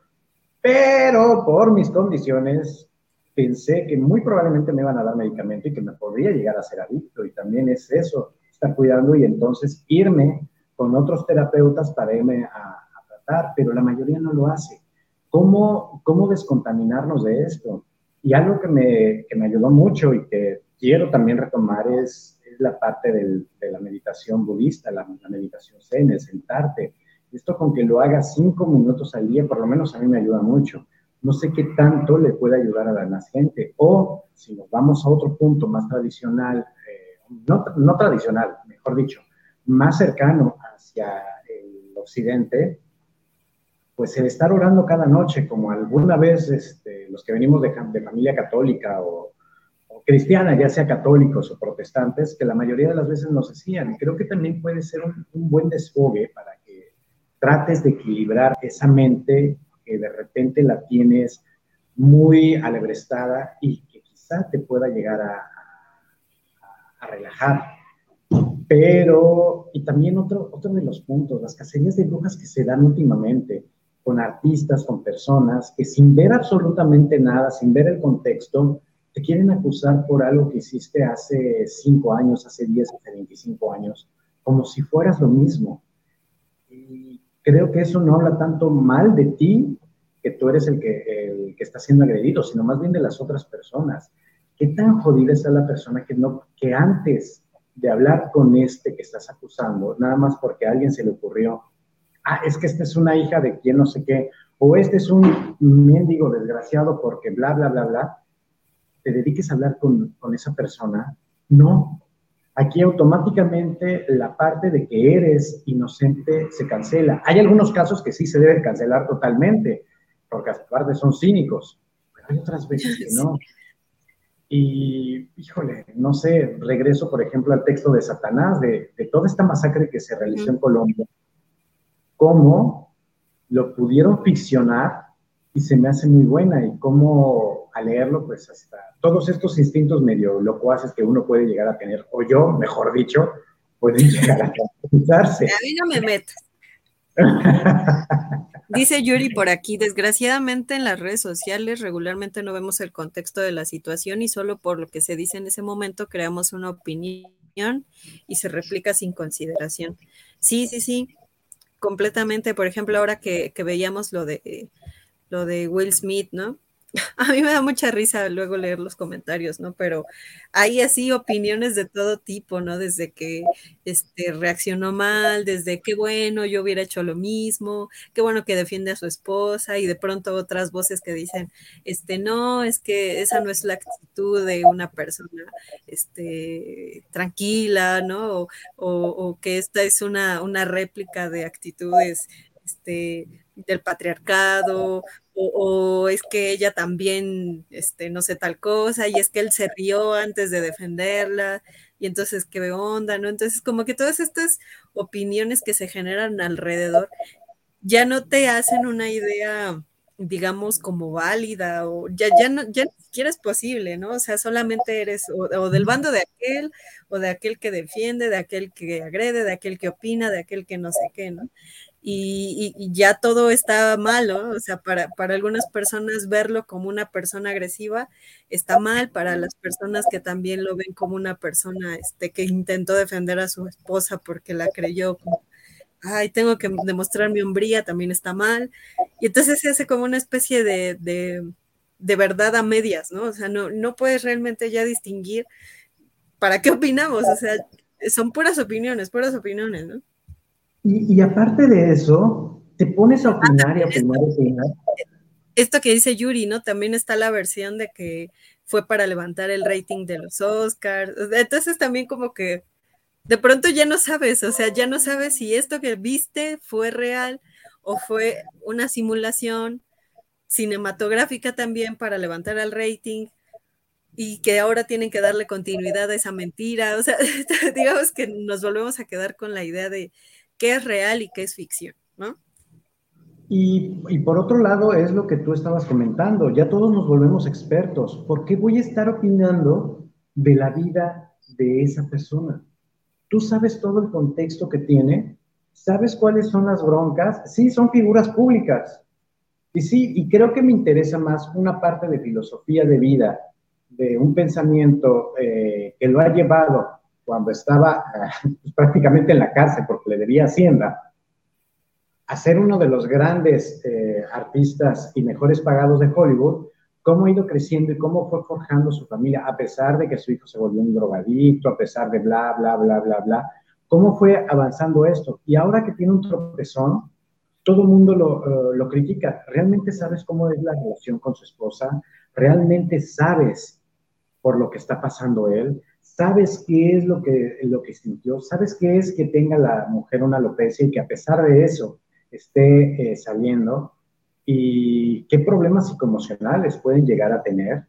A: Pero por mis condiciones pensé que muy probablemente me iban a dar medicamento y que me podría llegar a ser adicto. Y también es eso, estar cuidando y entonces irme con otros terapeutas para irme a, tratar, pero la mayoría no lo hace. ¿Cómo, ¿Cómo descontaminarnos de esto? Y algo que me, que me ayudó mucho y que quiero también retomar es, la parte de la meditación budista, la, meditación zen, el sentarte. Esto con que lo haga cinco minutos al día, por lo menos a mí me ayuda mucho. No sé qué tanto le puede ayudar a la más gente. O si nos vamos a otro punto más tradicional, eh, no, no tradicional, mejor dicho, más cercano hacia el occidente, pues el estar orando cada noche, como alguna vez este, los que venimos de, de familia católica o, cristiana, ya sea católicos o protestantes, que la mayoría de las veces nos hacían. Creo que también puede ser un, buen desfogue para que trates de equilibrar esa mente de repente la tienes muy alebrestada y que quizá te pueda llegar a, a, relajar. Pero, y también otro, otro de los puntos, las cacerías de brujas que se dan últimamente con artistas, con personas que sin ver absolutamente nada, sin ver el contexto, te quieren acusar por algo que hiciste hace 5 años, hace 10, hace 25 años, como si fueras lo mismo. Y creo que eso no habla tanto mal de ti, que tú eres el que, el que está siendo agredido, sino más bien de las otras personas. ¿Qué tan jodida está la persona que, no, que antes de hablar con este que estás acusando, nada más porque a alguien se le ocurrió, ah, es que esta es una hija de quien no sé qué, o este es un mendigo desgraciado porque bla, bla, bla, bla, te dediques a hablar con, con esa persona. No, aquí automáticamente la parte de que eres inocente se cancela. Hay algunos casos que sí se deben cancelar totalmente, porque aparte son cínicos, pero hay otras veces que no. Y, híjole, no sé, regreso, por ejemplo, al texto de Satanás, de, de toda esta masacre que se realizó en Colombia, cómo lo pudieron ficcionar y se me hace muy buena y cómo al leerlo, pues hasta todos estos instintos medio locuaces que uno puede llegar a tener, o yo, mejor dicho, pueden llegar a utilizarse.
B: A mí no me metas. Dice Yuri por aquí, desgraciadamente en las redes sociales regularmente no vemos el contexto de la situación y solo por lo que se dice en ese momento creamos una opinión y se replica sin consideración. Sí, sí, sí, completamente. Por ejemplo, ahora que, que veíamos lo de, lo de Will Smith, ¿no? a mí me da mucha risa luego leer los comentarios, ¿no? Pero hay así opiniones de todo tipo, ¿no? Desde que este, reaccionó mal, desde qué bueno, yo hubiera hecho lo mismo, qué bueno que defiende a su esposa, y de pronto otras voces que dicen, este, no, es que esa no es la actitud de una persona, este, tranquila, ¿no? O, que esta es una, una réplica de actitudes, este, del patriarcado, o, es que ella también, este, no sé, tal cosa, y es que él se rió antes de defenderla, y entonces qué onda, ¿no? Entonces, como que todas estas opiniones que se generan alrededor ya no te hacen una idea, digamos, como válida, o ya, ya, no, ya ni siquiera es posible, ¿no? O sea, solamente eres o del bando de aquel, o de aquel que defiende, de aquel que agrede, de aquel que opina, de aquel que no sé qué, ¿no? Y, ya todo está malo, o sea, para, para, algunas personas verlo como una persona agresiva está mal, para las personas que también lo ven como una persona este, que intentó defender a su esposa porque la creyó como, ay, tengo que demostrar mi hombría, también está mal. Y entonces se hace como una especie de, de, de verdad a medias, ¿no? O sea, no, no puedes realmente ya distinguir para qué opinamos, o sea, son puras opiniones, puras opiniones, ¿no?
A: Y, aparte de eso, te pones a ah, opinar y a opinar y opinar.
B: Esto que dice Yuri, ¿no? También está la versión de que fue para levantar el rating de los Oscars. Entonces también como que de pronto ya no sabes, o sea, ya no sabes si esto que viste fue real o fue una simulación cinematográfica también para levantar el rating y que ahora tienen que darle continuidad a esa mentira. O sea, digamos que nos volvemos a quedar con la idea de qué es real y qué es ficción, ¿no?
A: Y, por otro lado, es lo que tú estabas comentando, ya todos nos volvemos expertos. ¿Por qué voy a estar opinando de la vida de esa persona? Tú sabes todo el contexto que tiene, sabes cuáles son las broncas, sí, son figuras públicas. Y sí, y creo que me interesa más una parte de filosofía de vida, de un pensamiento eh, que lo ha llevado cuando estaba pues, prácticamente en la cárcel porque le debía Hacienda, a ser uno de los grandes eh, artistas y mejores pagados de Hollywood, cómo ha ido creciendo y cómo fue forjando su familia, a pesar de que su hijo se volvió un drogadicto, a pesar de bla, bla, bla, bla, bla, cómo fue avanzando esto. Y ahora que tiene un tropezón, todo el mundo lo, eh, lo critica. ¿Realmente sabes cómo es la relación con su esposa? ¿Realmente sabes por lo que está pasando él? Sabes qué es lo que, lo que sintió, sabes qué es que tenga la mujer una alopecia y que a pesar de eso esté eh, saliendo y qué problemas psicoemocionales pueden llegar a tener.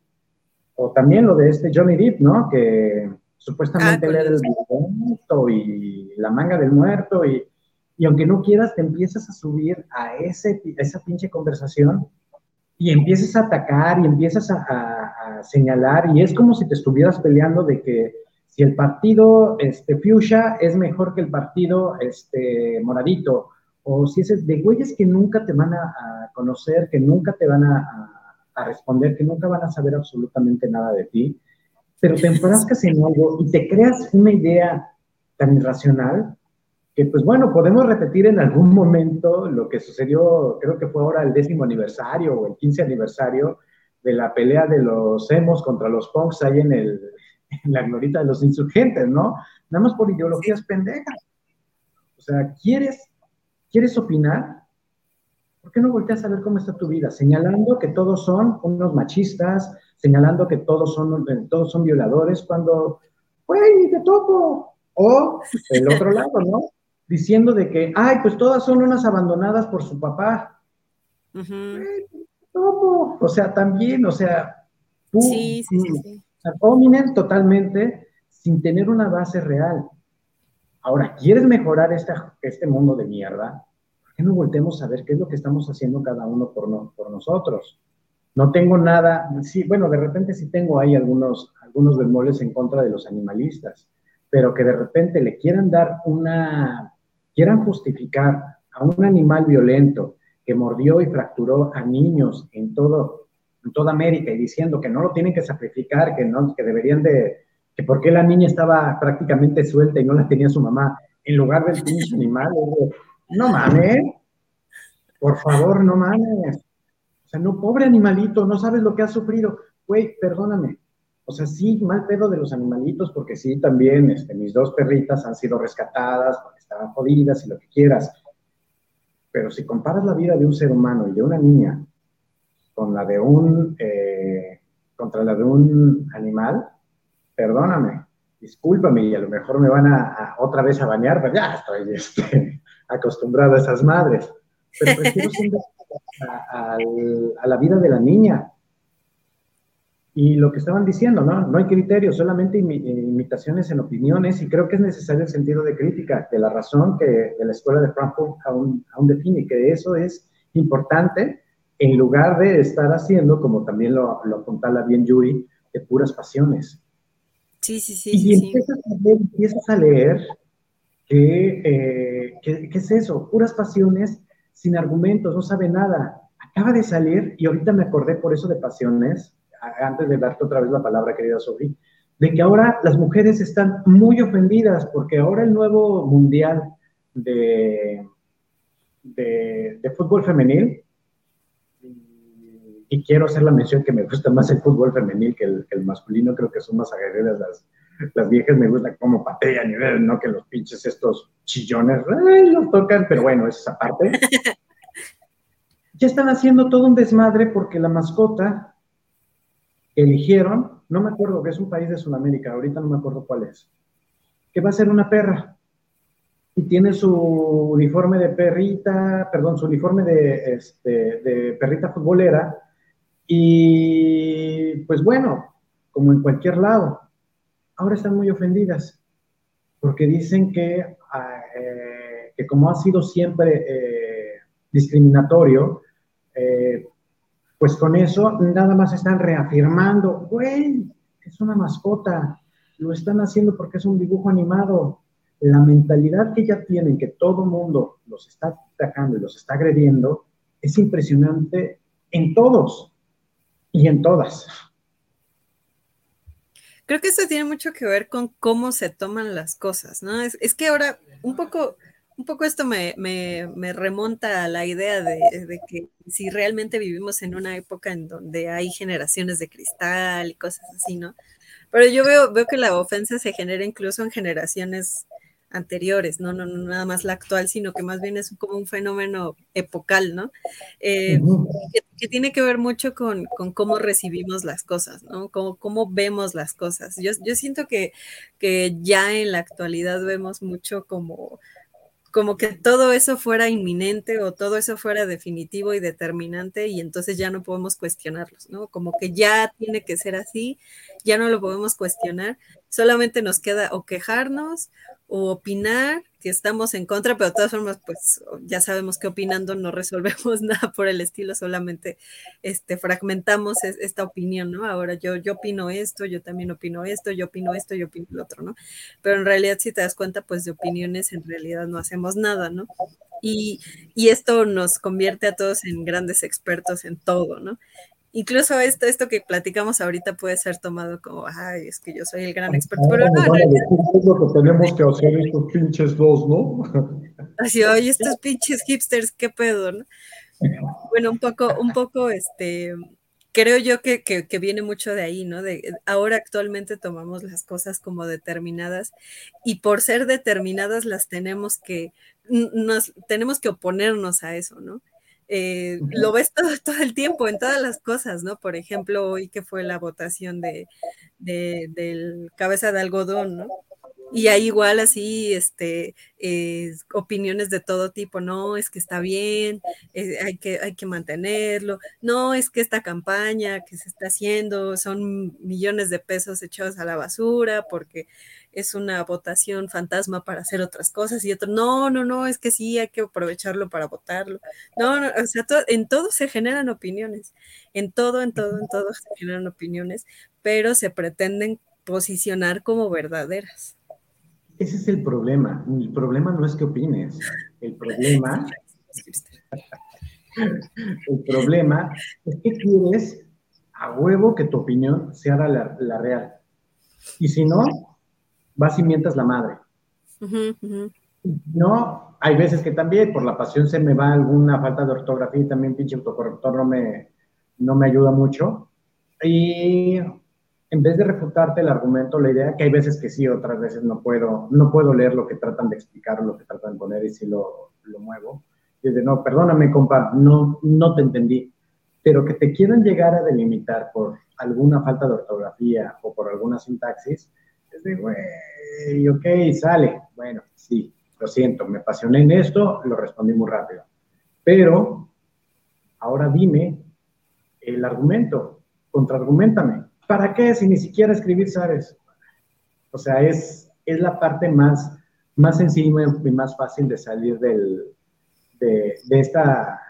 A: O también lo de este Johnny Depp, ¿no? Que supuestamente ah, él era el muerto y la manga del muerto y, y, aunque no quieras te empiezas a subir a, ese, esa pinche conversación y empiezas a atacar y empiezas a, señalar y es como si te estuvieras peleando de que si el partido este, Fuchsia es mejor que el partido este, Moradito, o si es de güeyes que nunca te van a, conocer, que nunca te van a, a, responder, que nunca van a saber absolutamente nada de ti, pero te enfrascas en algo y te creas una idea tan irracional que pues bueno, podemos repetir en algún momento lo que sucedió, creo que fue ahora el décimo aniversario o el quince aniversario de la pelea de los emos contra los punks ahí en, el, en la glorita de los insurgentes, ¿no? Nada más por ideologías pendejas. O sea, ¿quieres, ¿quieres opinar? ¿Por qué no volteas a ver cómo está tu vida? Señalando que todos son unos machistas, señalando que todos son, todos son violadores, cuando, güey, te toco. O el otro lado, ¿no? Diciendo de que, ay, pues todas son unas abandonadas por su papá. O sea, también, o sea, sí, sí, sí, totalmente sin tener una base real. Ahora, ¿quieres mejorar este mundo de mierda? ¿Por qué no voltemos a ver qué es lo que estamos haciendo cada uno por, no, por nosotros? No tengo nada, sí, bueno, de repente sí tengo ahí algunos, algunos bemoles en contra de los animalistas, pero que de repente le quieran dar una quieran justificar a un animal violento que mordió y fracturó a niños en, todo, en toda América y diciendo que no lo tienen que sacrificar, que, no, que deberían de, que por qué la niña estaba prácticamente suelta y no la tenía su mamá, en lugar del pinche animal, no mames, por favor, no mames. O sea, no, pobre animalito, no sabes lo que ha sufrido. Güey, perdóname, o sea, sí, mal pedo de los animalitos, porque sí, también este, mis dos perritas han sido rescatadas porque estaban jodidas y lo que quieras. Pero si comparas la vida de un ser humano y de una niña con la de un, eh, contra la de un animal, perdóname, discúlpame y a lo mejor me van a, otra vez a bañar, pero ya estoy este, acostumbrado a esas madres. Pero prefiero a, a la vida de la niña, y lo que estaban diciendo, ¿no? No hay criterios, solamente imitaciones en opiniones y creo que es necesario el sentido de crítica, de la razón que de la escuela de Frankfurt aún, aún define, que eso es importante en lugar de estar haciendo, como también lo, lo apuntala bien Yuri, de puras pasiones.
B: Sí, sí, sí.
A: Y empiezas, A leer, empiezas, A leer, que, eh, que, ¿qué es eso? Puras pasiones sin argumentos, no sabe nada. Acaba de salir, y ahorita me acordé por eso de pasiones, antes de darte otra vez la palabra, querida Sofía, de que ahora las mujeres están muy ofendidas porque ahora el nuevo mundial de, de, fútbol femenil, y, quiero hacer la mención que me gusta más el fútbol femenil que el, masculino, creo que son más aguerridas las, las viejas, me gusta como patea nivel, no que los pinches estos chillones, los tocan, pero bueno, esa parte. ya están haciendo todo un desmadre porque la mascota eligieron, no me acuerdo que es un país de Sudamérica, ahorita no me acuerdo cuál es, que va a ser una perra. Y tiene su uniforme de perrita, perdón, su uniforme de, este, de perrita futbolera. Y pues bueno, como en cualquier lado, ahora están muy ofendidas, porque dicen que, ah, eh, que como ha sido siempre eh, discriminatorio, eh, pues con eso nada más están reafirmando, güey, es una mascota, lo están haciendo porque es un dibujo animado. La mentalidad que ya tienen, que todo mundo los está atacando y los está agrediendo, es impresionante en todos y en todas.
B: Creo que eso tiene mucho que ver con cómo se toman las cosas, ¿no? Es, es que ahora un poco un poco esto me, remonta a la idea de, que si realmente vivimos en una época en donde hay generaciones de cristal y cosas así, ¿no? Pero yo veo, veo que la ofensa se genera incluso en generaciones anteriores, no, no, no nada más la actual, sino que más bien es como un fenómeno epocal, ¿no? Eh, que, tiene que ver mucho con, cómo recibimos las cosas, ¿no? Cómo, cómo vemos las cosas. Yo, yo siento que, que ya en la actualidad vemos mucho como como que todo eso fuera inminente o todo eso fuera definitivo y determinante y entonces ya no podemos cuestionarlos, ¿no? Como que ya tiene que ser así, ya no lo podemos cuestionar, solamente nos queda o quejarnos o opinar que estamos en contra, pero de todas formas, pues ya sabemos que opinando no resolvemos nada por el estilo, solamente este, fragmentamos esta opinión, ¿no? Ahora yo, yo opino esto, yo también opino esto, yo opino esto, yo opino lo otro, ¿no? Pero en realidad, si te das cuenta, pues de opiniones en realidad no hacemos nada, ¿no? Y, y esto nos convierte a todos en grandes expertos en todo, ¿no? Incluso esto, esto que platicamos ahorita puede ser tomado como, ay, es que yo soy el gran experto, pero no,
A: no, Es lo que tenemos que hacer estos pinches dos, ¿no?
B: Así, oye, estos pinches hipsters, qué pedo, ¿no? Bueno, un poco, un poco, este, creo yo que, que, viene mucho de ahí, ¿no? De ahora actualmente tomamos las cosas como determinadas y por ser determinadas las tenemos que, nos, tenemos que oponernos a eso, ¿no? Eh, lo ves todo, todo, el tiempo en todas las cosas, ¿no? Por ejemplo, hoy que fue la votación de, del cabeza de algodón, ¿no? Y hay igual así, este, eh, opiniones de todo tipo, no, es que está bien, eh, hay, que, hay que mantenerlo, no, es que esta campaña que se está haciendo son millones de pesos echados a la basura porque es una votación fantasma para hacer otras cosas y otro, no, no, no, es que sí, hay que aprovecharlo para votarlo. No, no o sea, en todo se generan opiniones, en todo, en todo, en todo se generan opiniones, pero se pretenden posicionar como verdaderas.
A: Ese es el problema. El problema no es que opines. El problema El problema es que quieres a huevo que tu opinión sea la, la real. Y si no, vas y mientas la madre. No, hay veces que también por la pasión se me va alguna falta de ortografía y también pinche autocorrector no me, no me ayuda mucho. Y en vez de refutarte el argumento, la idea que hay veces que sí, otras veces no puedo, no puedo leer lo que tratan de explicar o lo que tratan de poner y si lo, lo muevo. Y de, no, perdóname, compa, no, no te entendí. Pero que te quieran llegar a delimitar por alguna falta de ortografía o por alguna sintaxis, es de, güey, ok, sale. Bueno, sí, lo siento, me apasioné en esto, lo respondí muy rápido. Pero ahora dime el argumento, contraargumentame. ¿Para qué si ni siquiera escribir sabes? O sea, es, es la parte más, más sencilla y más fácil de salir del, de, de esta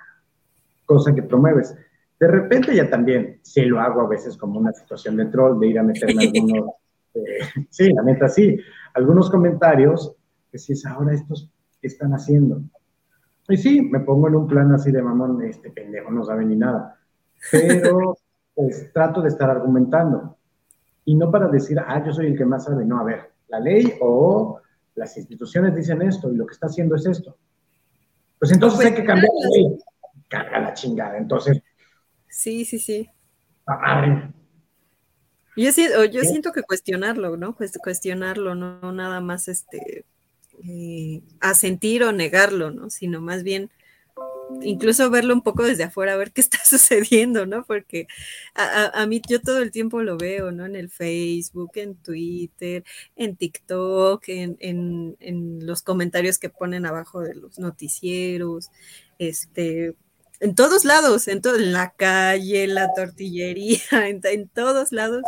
A: cosa que promueves. De repente ya también, sí lo hago a veces como una situación de troll, de ir a meterme algunos, eh, sí, la neta sí, algunos comentarios que si es ahora estos que están haciendo. Y sí, me pongo en un plan así de mamón, este pendejo no sabe ni nada, pero pues trato de estar argumentando y no para decir, ah, yo soy el que más sabe, no, a ver, la ley o las instituciones dicen esto y lo que está haciendo es esto. Pues entonces hay que cambiar la ley. Carga la chingada, entonces
B: Sí, sí, sí. Yo, siento, yo siento que cuestionarlo, ¿no? Cuestionarlo, no nada más este eh, asentir o negarlo, ¿no? Sino más bien incluso verlo un poco desde afuera, a ver qué está sucediendo, ¿no? Porque a, mí yo todo el tiempo lo veo, ¿no? En el Facebook, en Twitter, en TikTok, en, en, en los comentarios que ponen abajo de los noticieros, este, en todos lados, en, en la calle, en la tortillería, en, todos lados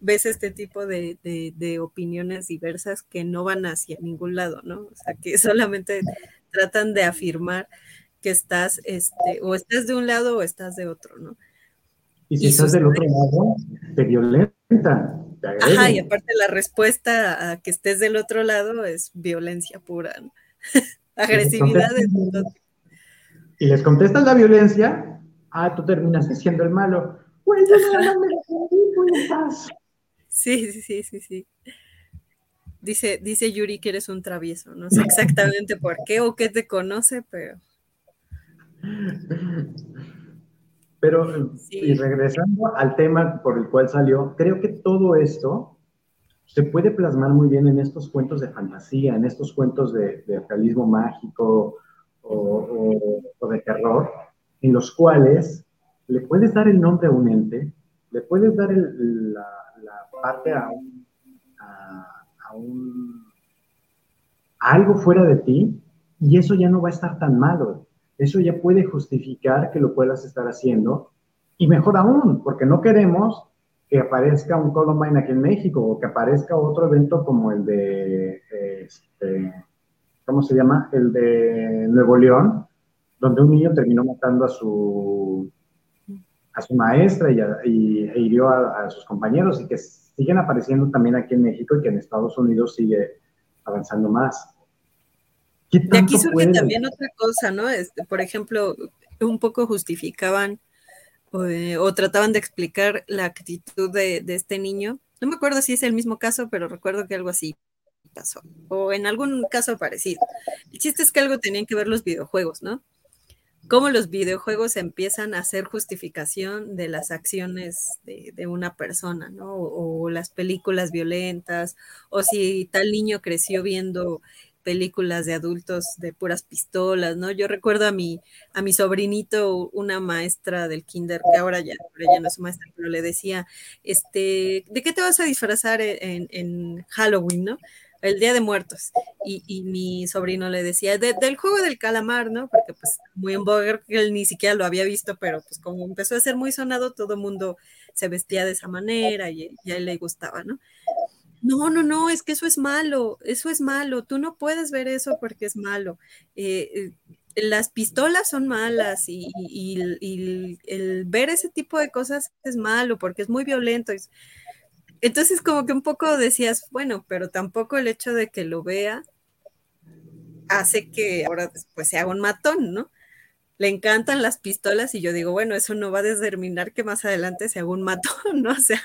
B: ves este tipo de, opiniones diversas que no van hacia ningún lado, ¿no? O sea, que solamente tratan de afirmar que estás, este, o estás de un lado o estás de otro, ¿no?
A: Y si estás del otro lado, te violenta.
B: Ajá, y aparte la respuesta a que estés del otro lado es violencia pura, ¿no? Agresividad de
A: y les contestas la violencia, ah, tú terminas siendo el malo. Pues yo nada me
B: Sí, sí, sí, sí, sí. Dice, dice Yuri que eres un travieso. No sé exactamente por qué o qué te conoce, pero.
A: Pero, y regresando al tema por el cual salió, creo que todo esto se puede plasmar muy bien en estos cuentos de fantasía, en estos cuentos de, de realismo mágico, o, de terror, en los cuales le puedes dar el nombre a un ente, le puedes dar la, parte a, un, algo fuera de ti y eso ya no va a estar tan malo. Eso ya puede justificar que lo puedas estar haciendo y mejor aún, porque no queremos que aparezca un Columbine aquí en México o que aparezca otro evento como el de este, ¿cómo se llama? El de Nuevo León, donde un niño terminó matando a su, a su maestra y, e hirió a, sus compañeros y que siguen apareciendo también aquí en México y que en Estados Unidos sigue avanzando más.
B: Y aquí surge también otra cosa, ¿no? Este, por ejemplo, un poco justificaban eh, o, trataban de explicar la actitud de, de, este niño. No me acuerdo si es el mismo caso, pero recuerdo que algo así pasó, o en algún caso parecido. El chiste es que algo tenían que ver los videojuegos, ¿no? Cómo los videojuegos empiezan a hacer justificación de las acciones de, una persona, ¿no? O, las películas violentas, o si tal niño creció viendo películas de adultos de puras pistolas, ¿no? Yo recuerdo a mi, a mi sobrinito, una maestra del kinder, que ahora ya, no es maestra, pero le decía, este, ¿de qué te vas a disfrazar en Halloween, no? El Día de Muertos. Y, mi sobrino le decía, del juego del calamar, ¿no? Porque pues muy en boga, él ni siquiera lo había visto, pero pues como empezó a ser muy sonado, todo el mundo se vestía de esa manera y, a él le gustaba, ¿no? No, no, no, es que eso es malo, eso es malo, tú no puedes ver eso porque es malo. Eh, eh, las pistolas son malas y, el, ver ese tipo de cosas es malo porque es muy violento. Entonces como que un poco decías, bueno, pero tampoco el hecho de que lo vea hace que ahora pues se haga un matón, ¿no? le encantan las pistolas y yo digo, bueno, eso no va a determinar que más adelante se haga un matón, ¿no? O sea,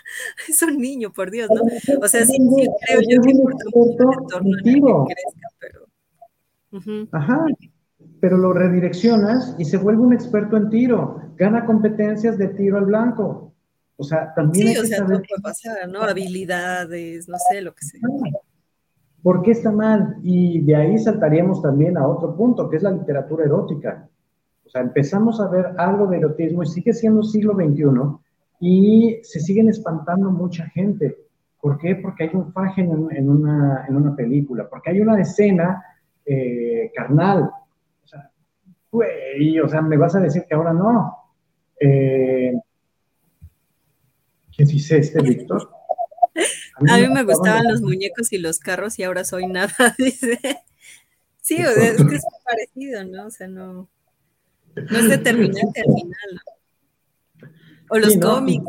B: es un niño, por Dios, ¿no? O sea, sí, creo yo que importa mucho
A: que crezca, pero... Ajá, pero lo redireccionas y se vuelve un experto en tiro, gana competencias de tiro al blanco. O sea, también...
B: Sí, o sea, todo puede pasar, ¿no? Habilidades, no sé, lo que sea.
A: ¿Por qué está mal? Y de ahí saltaríamos también a otro punto, que es la literatura erótica. O sea, empezamos a ver algo de erotismo y sigue siendo siglo XXI y se siguen espantando mucha gente. ¿Por qué? Porque hay un faje en, una, en una, película, porque hay una escena eh, carnal. O sea, güey, o sea, me vas a decir que ahora no. Eh, ¿Qué dice este, Víctor?
B: A mí, me gustaban los muñecos y los carros y ahora soy nada, dice. Sí, es que es parecido, ¿no? O sea, no, no es determinante al final. O los cómics.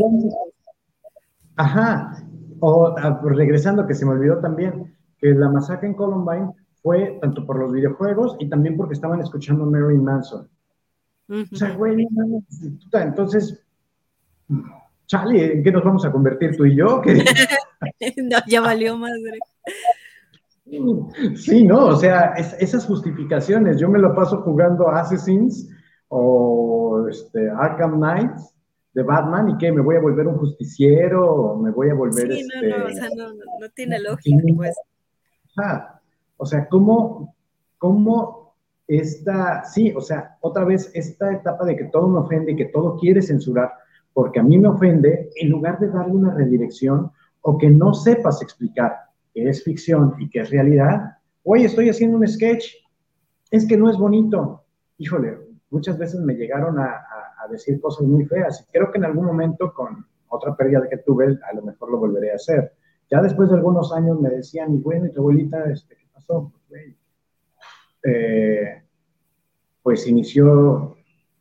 A: Ajá. O ah, regresando, que se me olvidó también, que la masacre en Columbine fue tanto por los videojuegos y también porque estaban escuchando Mary Manson. O sea, güey, entonces, chale, ¿en qué nos vamos a convertir tú y yo?
B: no, ya valió madre.
A: Sí, no, o sea, esas justificaciones, yo me lo paso jugando Assassins o este, Arkham Knights de Batman y que me voy a volver un justiciero o me voy a volver
B: sí, no, no, o este, sea, no, no, tiene lógica, pues.
A: o sea, ¿cómo, cómo esta, sí, o sea, otra vez esta etapa de que todo me ofende y que todo quiere censurar, porque a mí me ofende, en lugar de darle una redirección o que no sepas explicar que es ficción y que es realidad, oye, estoy haciendo un sketch, es que no es bonito. Híjole, muchas veces me llegaron a, decir cosas muy feas. Y creo que en algún momento, con otra pérdida que tuve, a lo mejor lo volveré a hacer. Ya después de algunos años me decían, y bueno, ¿y tu abuelita, este, qué pasó? Pues, eh, pues inició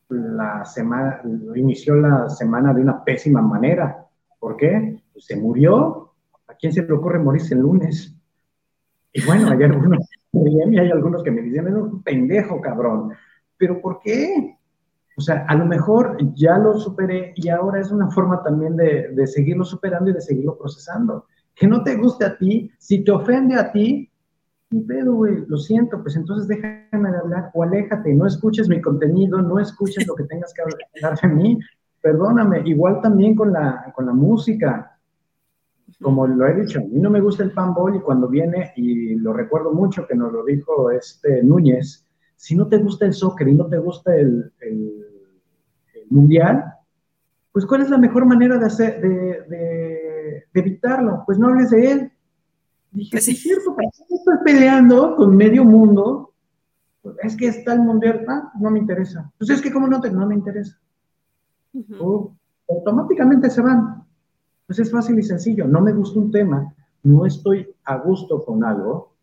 A: la semana, inició la semana de una pésima manera. ¿Por qué? Pues se murió. ¿A quién se le ocurre morirse el lunes? Y bueno, hay algunos, hay algunos que me dicen, es un pendejo, cabrón pero ¿por qué? O sea, a lo mejor ya lo superé y ahora es una forma también de, seguirlo superando y de seguirlo procesando. Que no te guste a ti, si te ofende a ti, ni pedo, güey, lo siento, pues entonces déjame de hablar o aléjate, no escuches mi contenido, no escuches lo que tengas que hablar de mí, perdóname. Igual también con la, con la música, como lo he dicho, a mí no me gusta el panball y cuando viene, y lo recuerdo mucho que nos lo dijo este Núñez, si no te gusta el soccer y no te gusta el, mundial, pues ¿cuál es la mejor manera de, hacer, de, evitarlo? Pues no hables de él. Dije, pues sí. es cierto, ¿para qué estoy peleando con medio mundo? Pues es que está el mundial, ah, no me interesa. Pues es que como no te, no me interesa. automáticamente se van. Pues es fácil y sencillo. No me gusta un tema, no estoy a gusto con algo,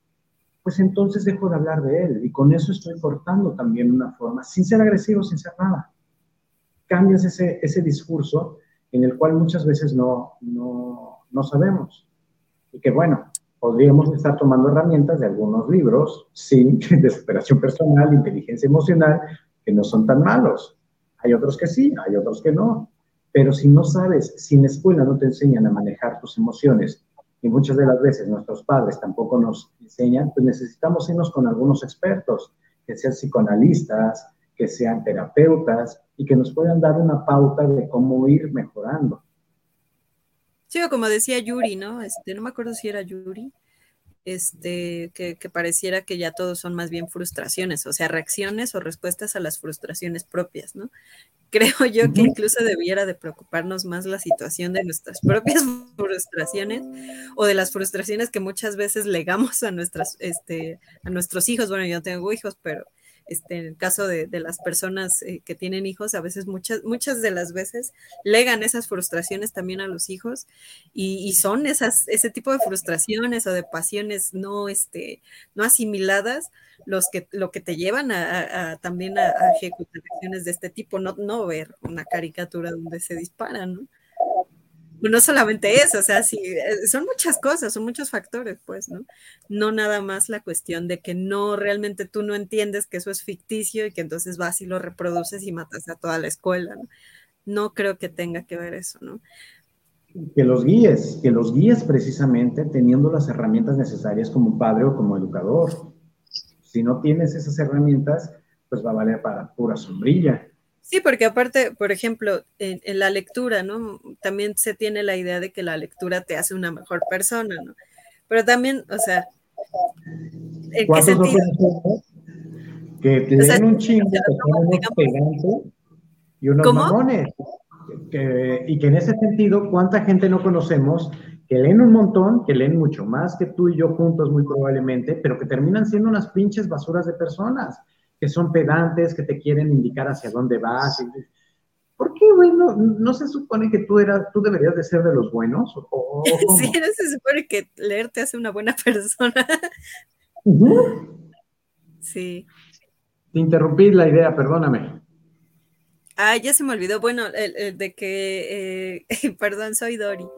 A: pues entonces dejo de hablar de él y con eso estoy cortando también una forma, sin ser agresivo, sin ser nada. Cambias ese, ese discurso en el cual muchas veces no, no, no sabemos. Y que bueno, podríamos estar tomando herramientas de algunos libros, sí, de superación personal, inteligencia emocional, que no son tan malos. Hay otros que sí, hay otros que no. Pero si no sabes, si en escuela no te enseñan a manejar tus emociones, y muchas de las veces nuestros padres tampoco nos enseñan, pues necesitamos irnos con algunos expertos, que sean psicoanalistas, que sean terapeutas y que nos puedan dar una pauta de cómo ir mejorando.
B: Sí, o como decía Yuri, ¿no? Este, no me acuerdo si era Yuri, este, que, que, pareciera que ya todos son más bien frustraciones, o sea, reacciones o respuestas a las frustraciones propias, ¿no? creo yo que incluso debiera de preocuparnos más la situación de nuestras propias frustraciones o de las frustraciones que muchas veces legamos a nuestras, este, a nuestros hijos. Bueno, yo no tengo hijos, pero este, en el caso de, las personas eh, que tienen hijos, a veces muchas, muchas de las veces legan esas frustraciones también a los hijos y, son esas, ese tipo de frustraciones o de pasiones no, este, no asimiladas los que, lo que te llevan a, también a, ejecutar acciones de este tipo, no, no ver una caricatura donde se disparan, ¿no? No solamente eso, o sea, sí, eh, son muchas cosas, son muchos factores, pues, ¿no? No nada más la cuestión de que no realmente tú no entiendes que eso es ficticio y que entonces vas y lo reproduces y matas a toda la escuela, ¿no? No creo que tenga que ver eso, ¿no?
A: Que los guíes, que los guíes precisamente teniendo las herramientas necesarias como padre o como educador. Si no tienes esas herramientas, pues va a valer para pura sombrilla.
B: Sí, porque aparte, por ejemplo, en, la lectura, ¿no? También se tiene la idea de que la lectura te hace una mejor persona, ¿no? Pero también, o sea,
A: ¿en qué sentido? que te un chingo, que unos y unos mamones. y que en ese sentido, ¿cuánta gente no conocemos que leen un montón, que leen mucho más que tú y yo juntos muy probablemente, pero que terminan siendo unas pinches basuras de personas? Que son pedantes, que te quieren indicar hacia dónde vas. ¿Por qué, güey? No, se supone que tú, eras, tú deberías de ser de los buenos?
B: sí, no se supone que leer te hace una buena persona. Sí.
A: Te interrumpí la idea, perdóname.
B: Ah, ya se me olvidó. Bueno, de que, eh, perdón, soy Dori.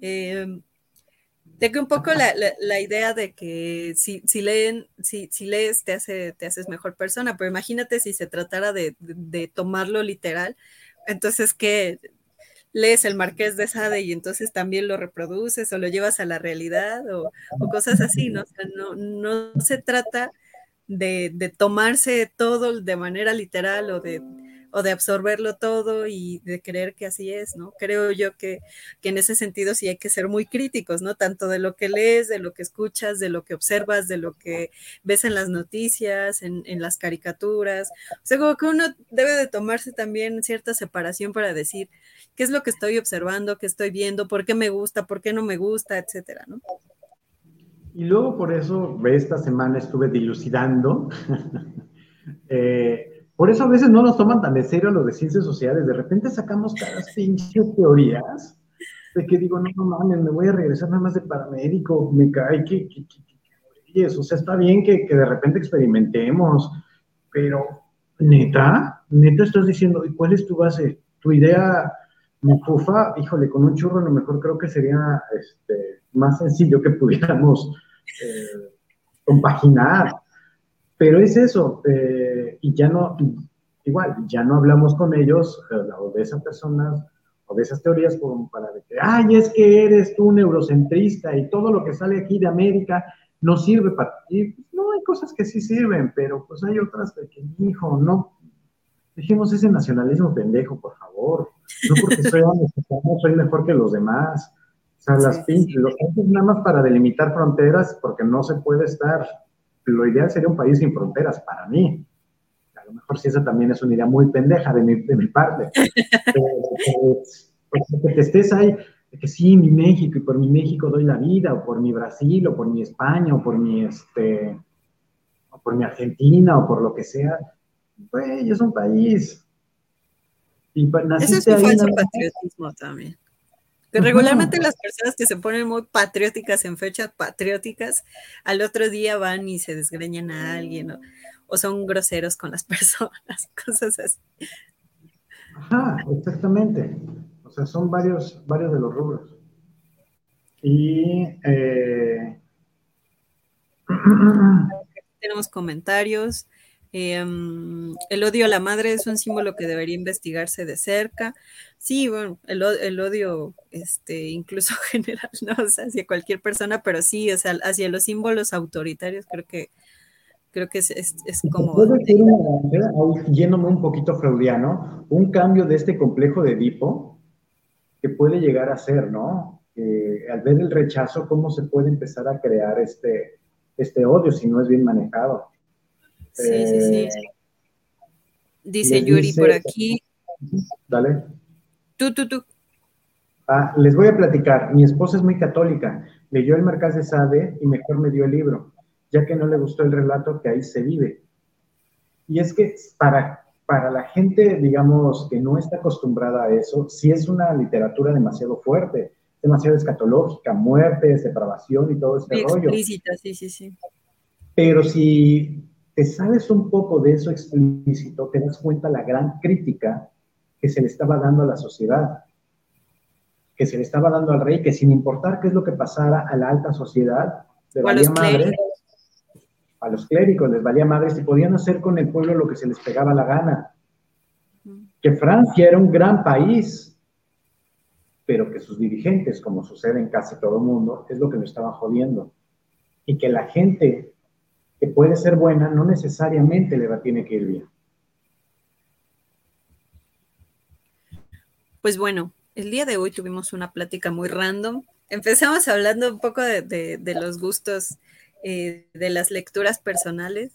B: Eh, de que un poco la, idea de que si, si leen, si, si, lees te, hace, te haces mejor persona, pero imagínate si se tratara de, tomarlo literal, entonces que lees el Marqués de Sade y entonces también lo reproduces o lo llevas a la realidad o, cosas así, ¿no? no, no se trata de, de tomarse todo de manera literal o de o de absorberlo todo y de creer que así es, ¿no? Creo yo que, que, en ese sentido sí hay que ser muy críticos, ¿no? Tanto de lo que lees, de lo que escuchas, de lo que observas, de lo que ves en las noticias, en, en las caricaturas. O sea, como que uno debe de tomarse también cierta separación para decir qué es lo que estoy observando, qué estoy viendo, por qué me gusta, por qué no me gusta, etcétera, ¿no?
A: Y luego por eso esta semana estuve dilucidando eh, por eso a veces no nos toman tan de serio lo de ciencias sociales. De repente sacamos cada pinche teorías de que digo, no, no mames, me voy a regresar nada más de paramédico, me cae que, que, que, o sea, está bien que, que, de repente experimentemos, pero neta, neta estás diciendo, ¿y cuál es tu base? Tu idea, mi fufa, híjole, con un churro a lo mejor creo que sería este, más sencillo que pudiéramos eh, compaginar pero es eso, eh, y ya no, igual, ya no hablamos con ellos o de esas personas o de esas teorías como para decir, ay, es que eres tú un eurocentrista y todo lo que sale aquí de América no sirve para ti. Pues, no, hay cosas que sí sirven, pero pues hay otras que, hijo, no, dejemos ese nacionalismo pendejo, por favor. No porque soy mexicano, soy mejor que los demás. O sea, las sí, los nada más para delimitar fronteras porque no se puede estar lo ideal sería un país sin fronteras para mí. A lo mejor si esa también es una idea muy pendeja de mi, de mi parte. Pero, que estés ahí, que sí, mi México, y por mi México doy la vida, o por mi Brasil, o por mi España, o por mi, este, o por mi Argentina, o por lo que sea, güey, es un país.
B: Y Eso es un falso patriotismo también. Que regularmente las personas que se ponen muy patrióticas en fechas patrióticas, al otro día van y se desgreñan a alguien o, son groseros con las personas, cosas así.
A: Ajá, exactamente. O sea, son varios, varios de los rubros. Y eh,
B: tenemos comentarios. Em, el odio a la madre es un símbolo que debería investigarse de cerca. Sí, bueno, el, odio, este, incluso general, ¿no? O sea, hacia cualquier persona, pero sí, o sea, hacia los símbolos autoritarios, creo que, creo que es, es, como...
A: Puede ser yéndome un poquito freudiano, un cambio de este complejo de Edipo que puede llegar a ser, ¿no? al ver el rechazo, ¿cómo se puede empezar a crear este, este odio si no es bien manejado?
B: Sí, sí, sí. Eh, dice Yuri por aquí.
A: Dale.
B: Tú, tú, tú.
A: Ah, les voy a platicar. Mi esposa es muy católica. Leyó el Mercado de Sade y mejor me dio el libro, ya que no le gustó el relato que ahí se vive. Y es que para, para la gente, digamos, que no está acostumbrada a eso, sí es una literatura demasiado fuerte, demasiado escatológica, muertes, depravación y todo ese rollo.
B: Explícita, sí, sí, sí.
A: Pero si te sabes un poco de eso explícito, te das cuenta la gran crítica que se le estaba dando a la sociedad. que se le estaba dando al rey, que sin importar qué es lo que pasara a la alta sociedad, le valía madre, a los clérigos les valía madre si podían hacer con el pueblo lo que se les pegaba la gana. Que Francia era un gran país, pero que sus dirigentes, como sucede en casi todo el mundo, es lo que lo estaban jodiendo. Y que la gente que puede ser buena no necesariamente le va, tiene que ir bien.
B: Pues bueno, el día de hoy tuvimos una plática muy random. Empezamos hablando un poco de, los gustos eh, de las lecturas personales,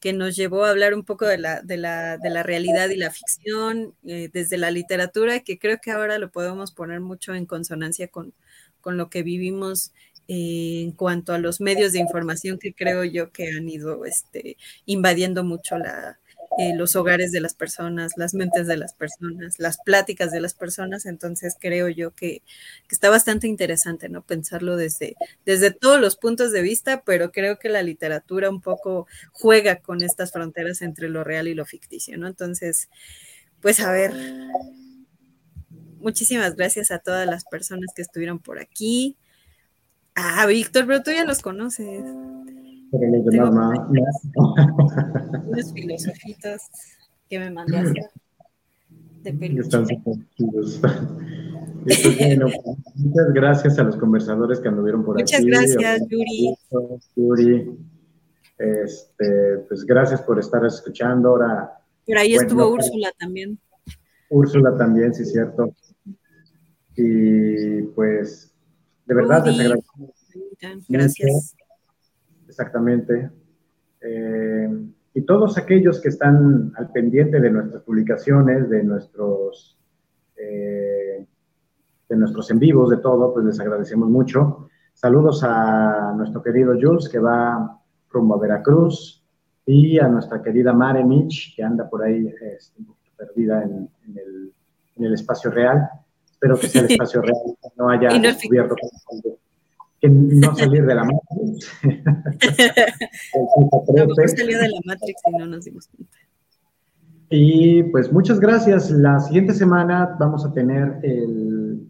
B: que nos llevó a hablar un poco de la, de la, realidad y la ficción eh, desde la literatura, que creo que ahora lo podemos poner mucho en consonancia con, con lo que vivimos en cuanto a los medios de información que creo yo que han ido este, invadiendo mucho eh, los hogares de las personas, las mentes de las personas, las pláticas de las personas. Entonces creo yo que, está bastante interesante, ¿no? Pensarlo desde, desde todos los puntos de vista, pero creo que la literatura un poco juega con estas fronteras entre lo real y lo ficticio, ¿no? Entonces, pues a ver. Muchísimas gracias a todas las personas que estuvieron por aquí. Ah, Víctor, pero tú ya los conoces. Pero los demás Unos filosofitos que me mandaste de peluche. Están
A: muchas gracias a los conversadores que anduvieron por
B: aquí. Muchas gracias, Yuri.
A: Yuri. Este, pues gracias por estar escuchando. Ahora.
B: Por ahí estuvo Úrsula también.
A: Úrsula también, sí, cierto. Y pues, de verdad, les agradezco.
B: Gracias
A: exactamente. Eh, y todos aquellos que están al pendiente de nuestras publicaciones, de nuestros, eh, de nuestros en vivos, de todo, pues les agradecemos mucho. Saludos a nuestro querido Jules, que va rumbo a Veracruz, y a nuestra querida Mare Mitch, que anda por ahí este, un poquito perdida en, el, en, el, espacio real. Espero que sea el espacio real, no haya descubierto que no salir de la Matrix.
B: no, salió de la Matrix y no nos dimos cuenta.
A: Y pues muchas gracias. La siguiente semana vamos a tener el,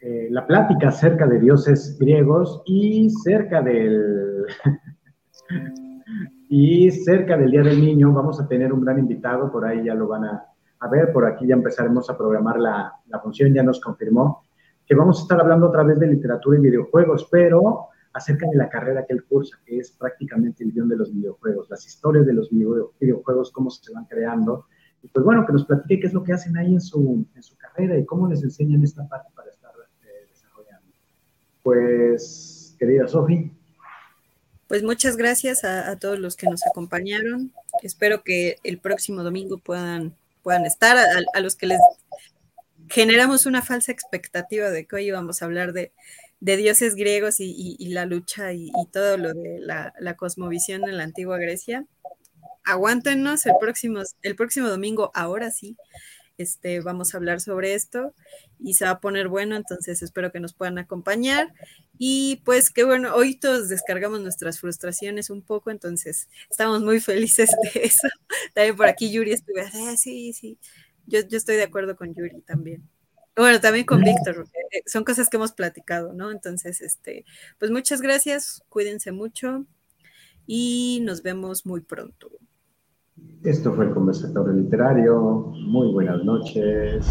A: eh, la plática acerca de dioses griegos y cerca del y cerca del Día del Niño vamos a tener un gran invitado, por ahí ya lo van a, a ver, por aquí ya empezaremos a programar la, la función, ya nos confirmó que vamos a estar hablando otra vez de literatura y videojuegos, pero acerca de la carrera que él cursa, que es prácticamente el guion de los videojuegos, las historias de los videojuegos, cómo se van creando. Y pues bueno, que nos platique qué es lo que hacen ahí en su, en su carrera y cómo les enseñan esta parte para estar eh, desarrollando. Pues, querida Sofi.
B: Pues muchas gracias a, todos los que nos acompañaron. Espero que el próximo domingo puedan, puedan estar, a los que les generamos una falsa expectativa de que hoy íbamos a hablar de, dioses griegos y, la lucha y, todo lo de la, cosmovisión en la antigua Grecia. Aguántenos el próximo, el próximo domingo, ahora sí, este, vamos a hablar sobre esto y se va a poner bueno, entonces espero que nos puedan acompañar. Y pues qué bueno, hoy todos descargamos nuestras frustraciones un poco, entonces estamos muy felices de eso. También por aquí Yuri estuve, ah, sí, sí, yo, estoy de acuerdo con Yuri también. Bueno, también con Víctor, eh, son cosas que hemos platicado, ¿no? Entonces, este, pues muchas gracias, cuídense mucho y nos vemos muy pronto.
A: Esto fue el conversatorio literario. Muy buenas noches.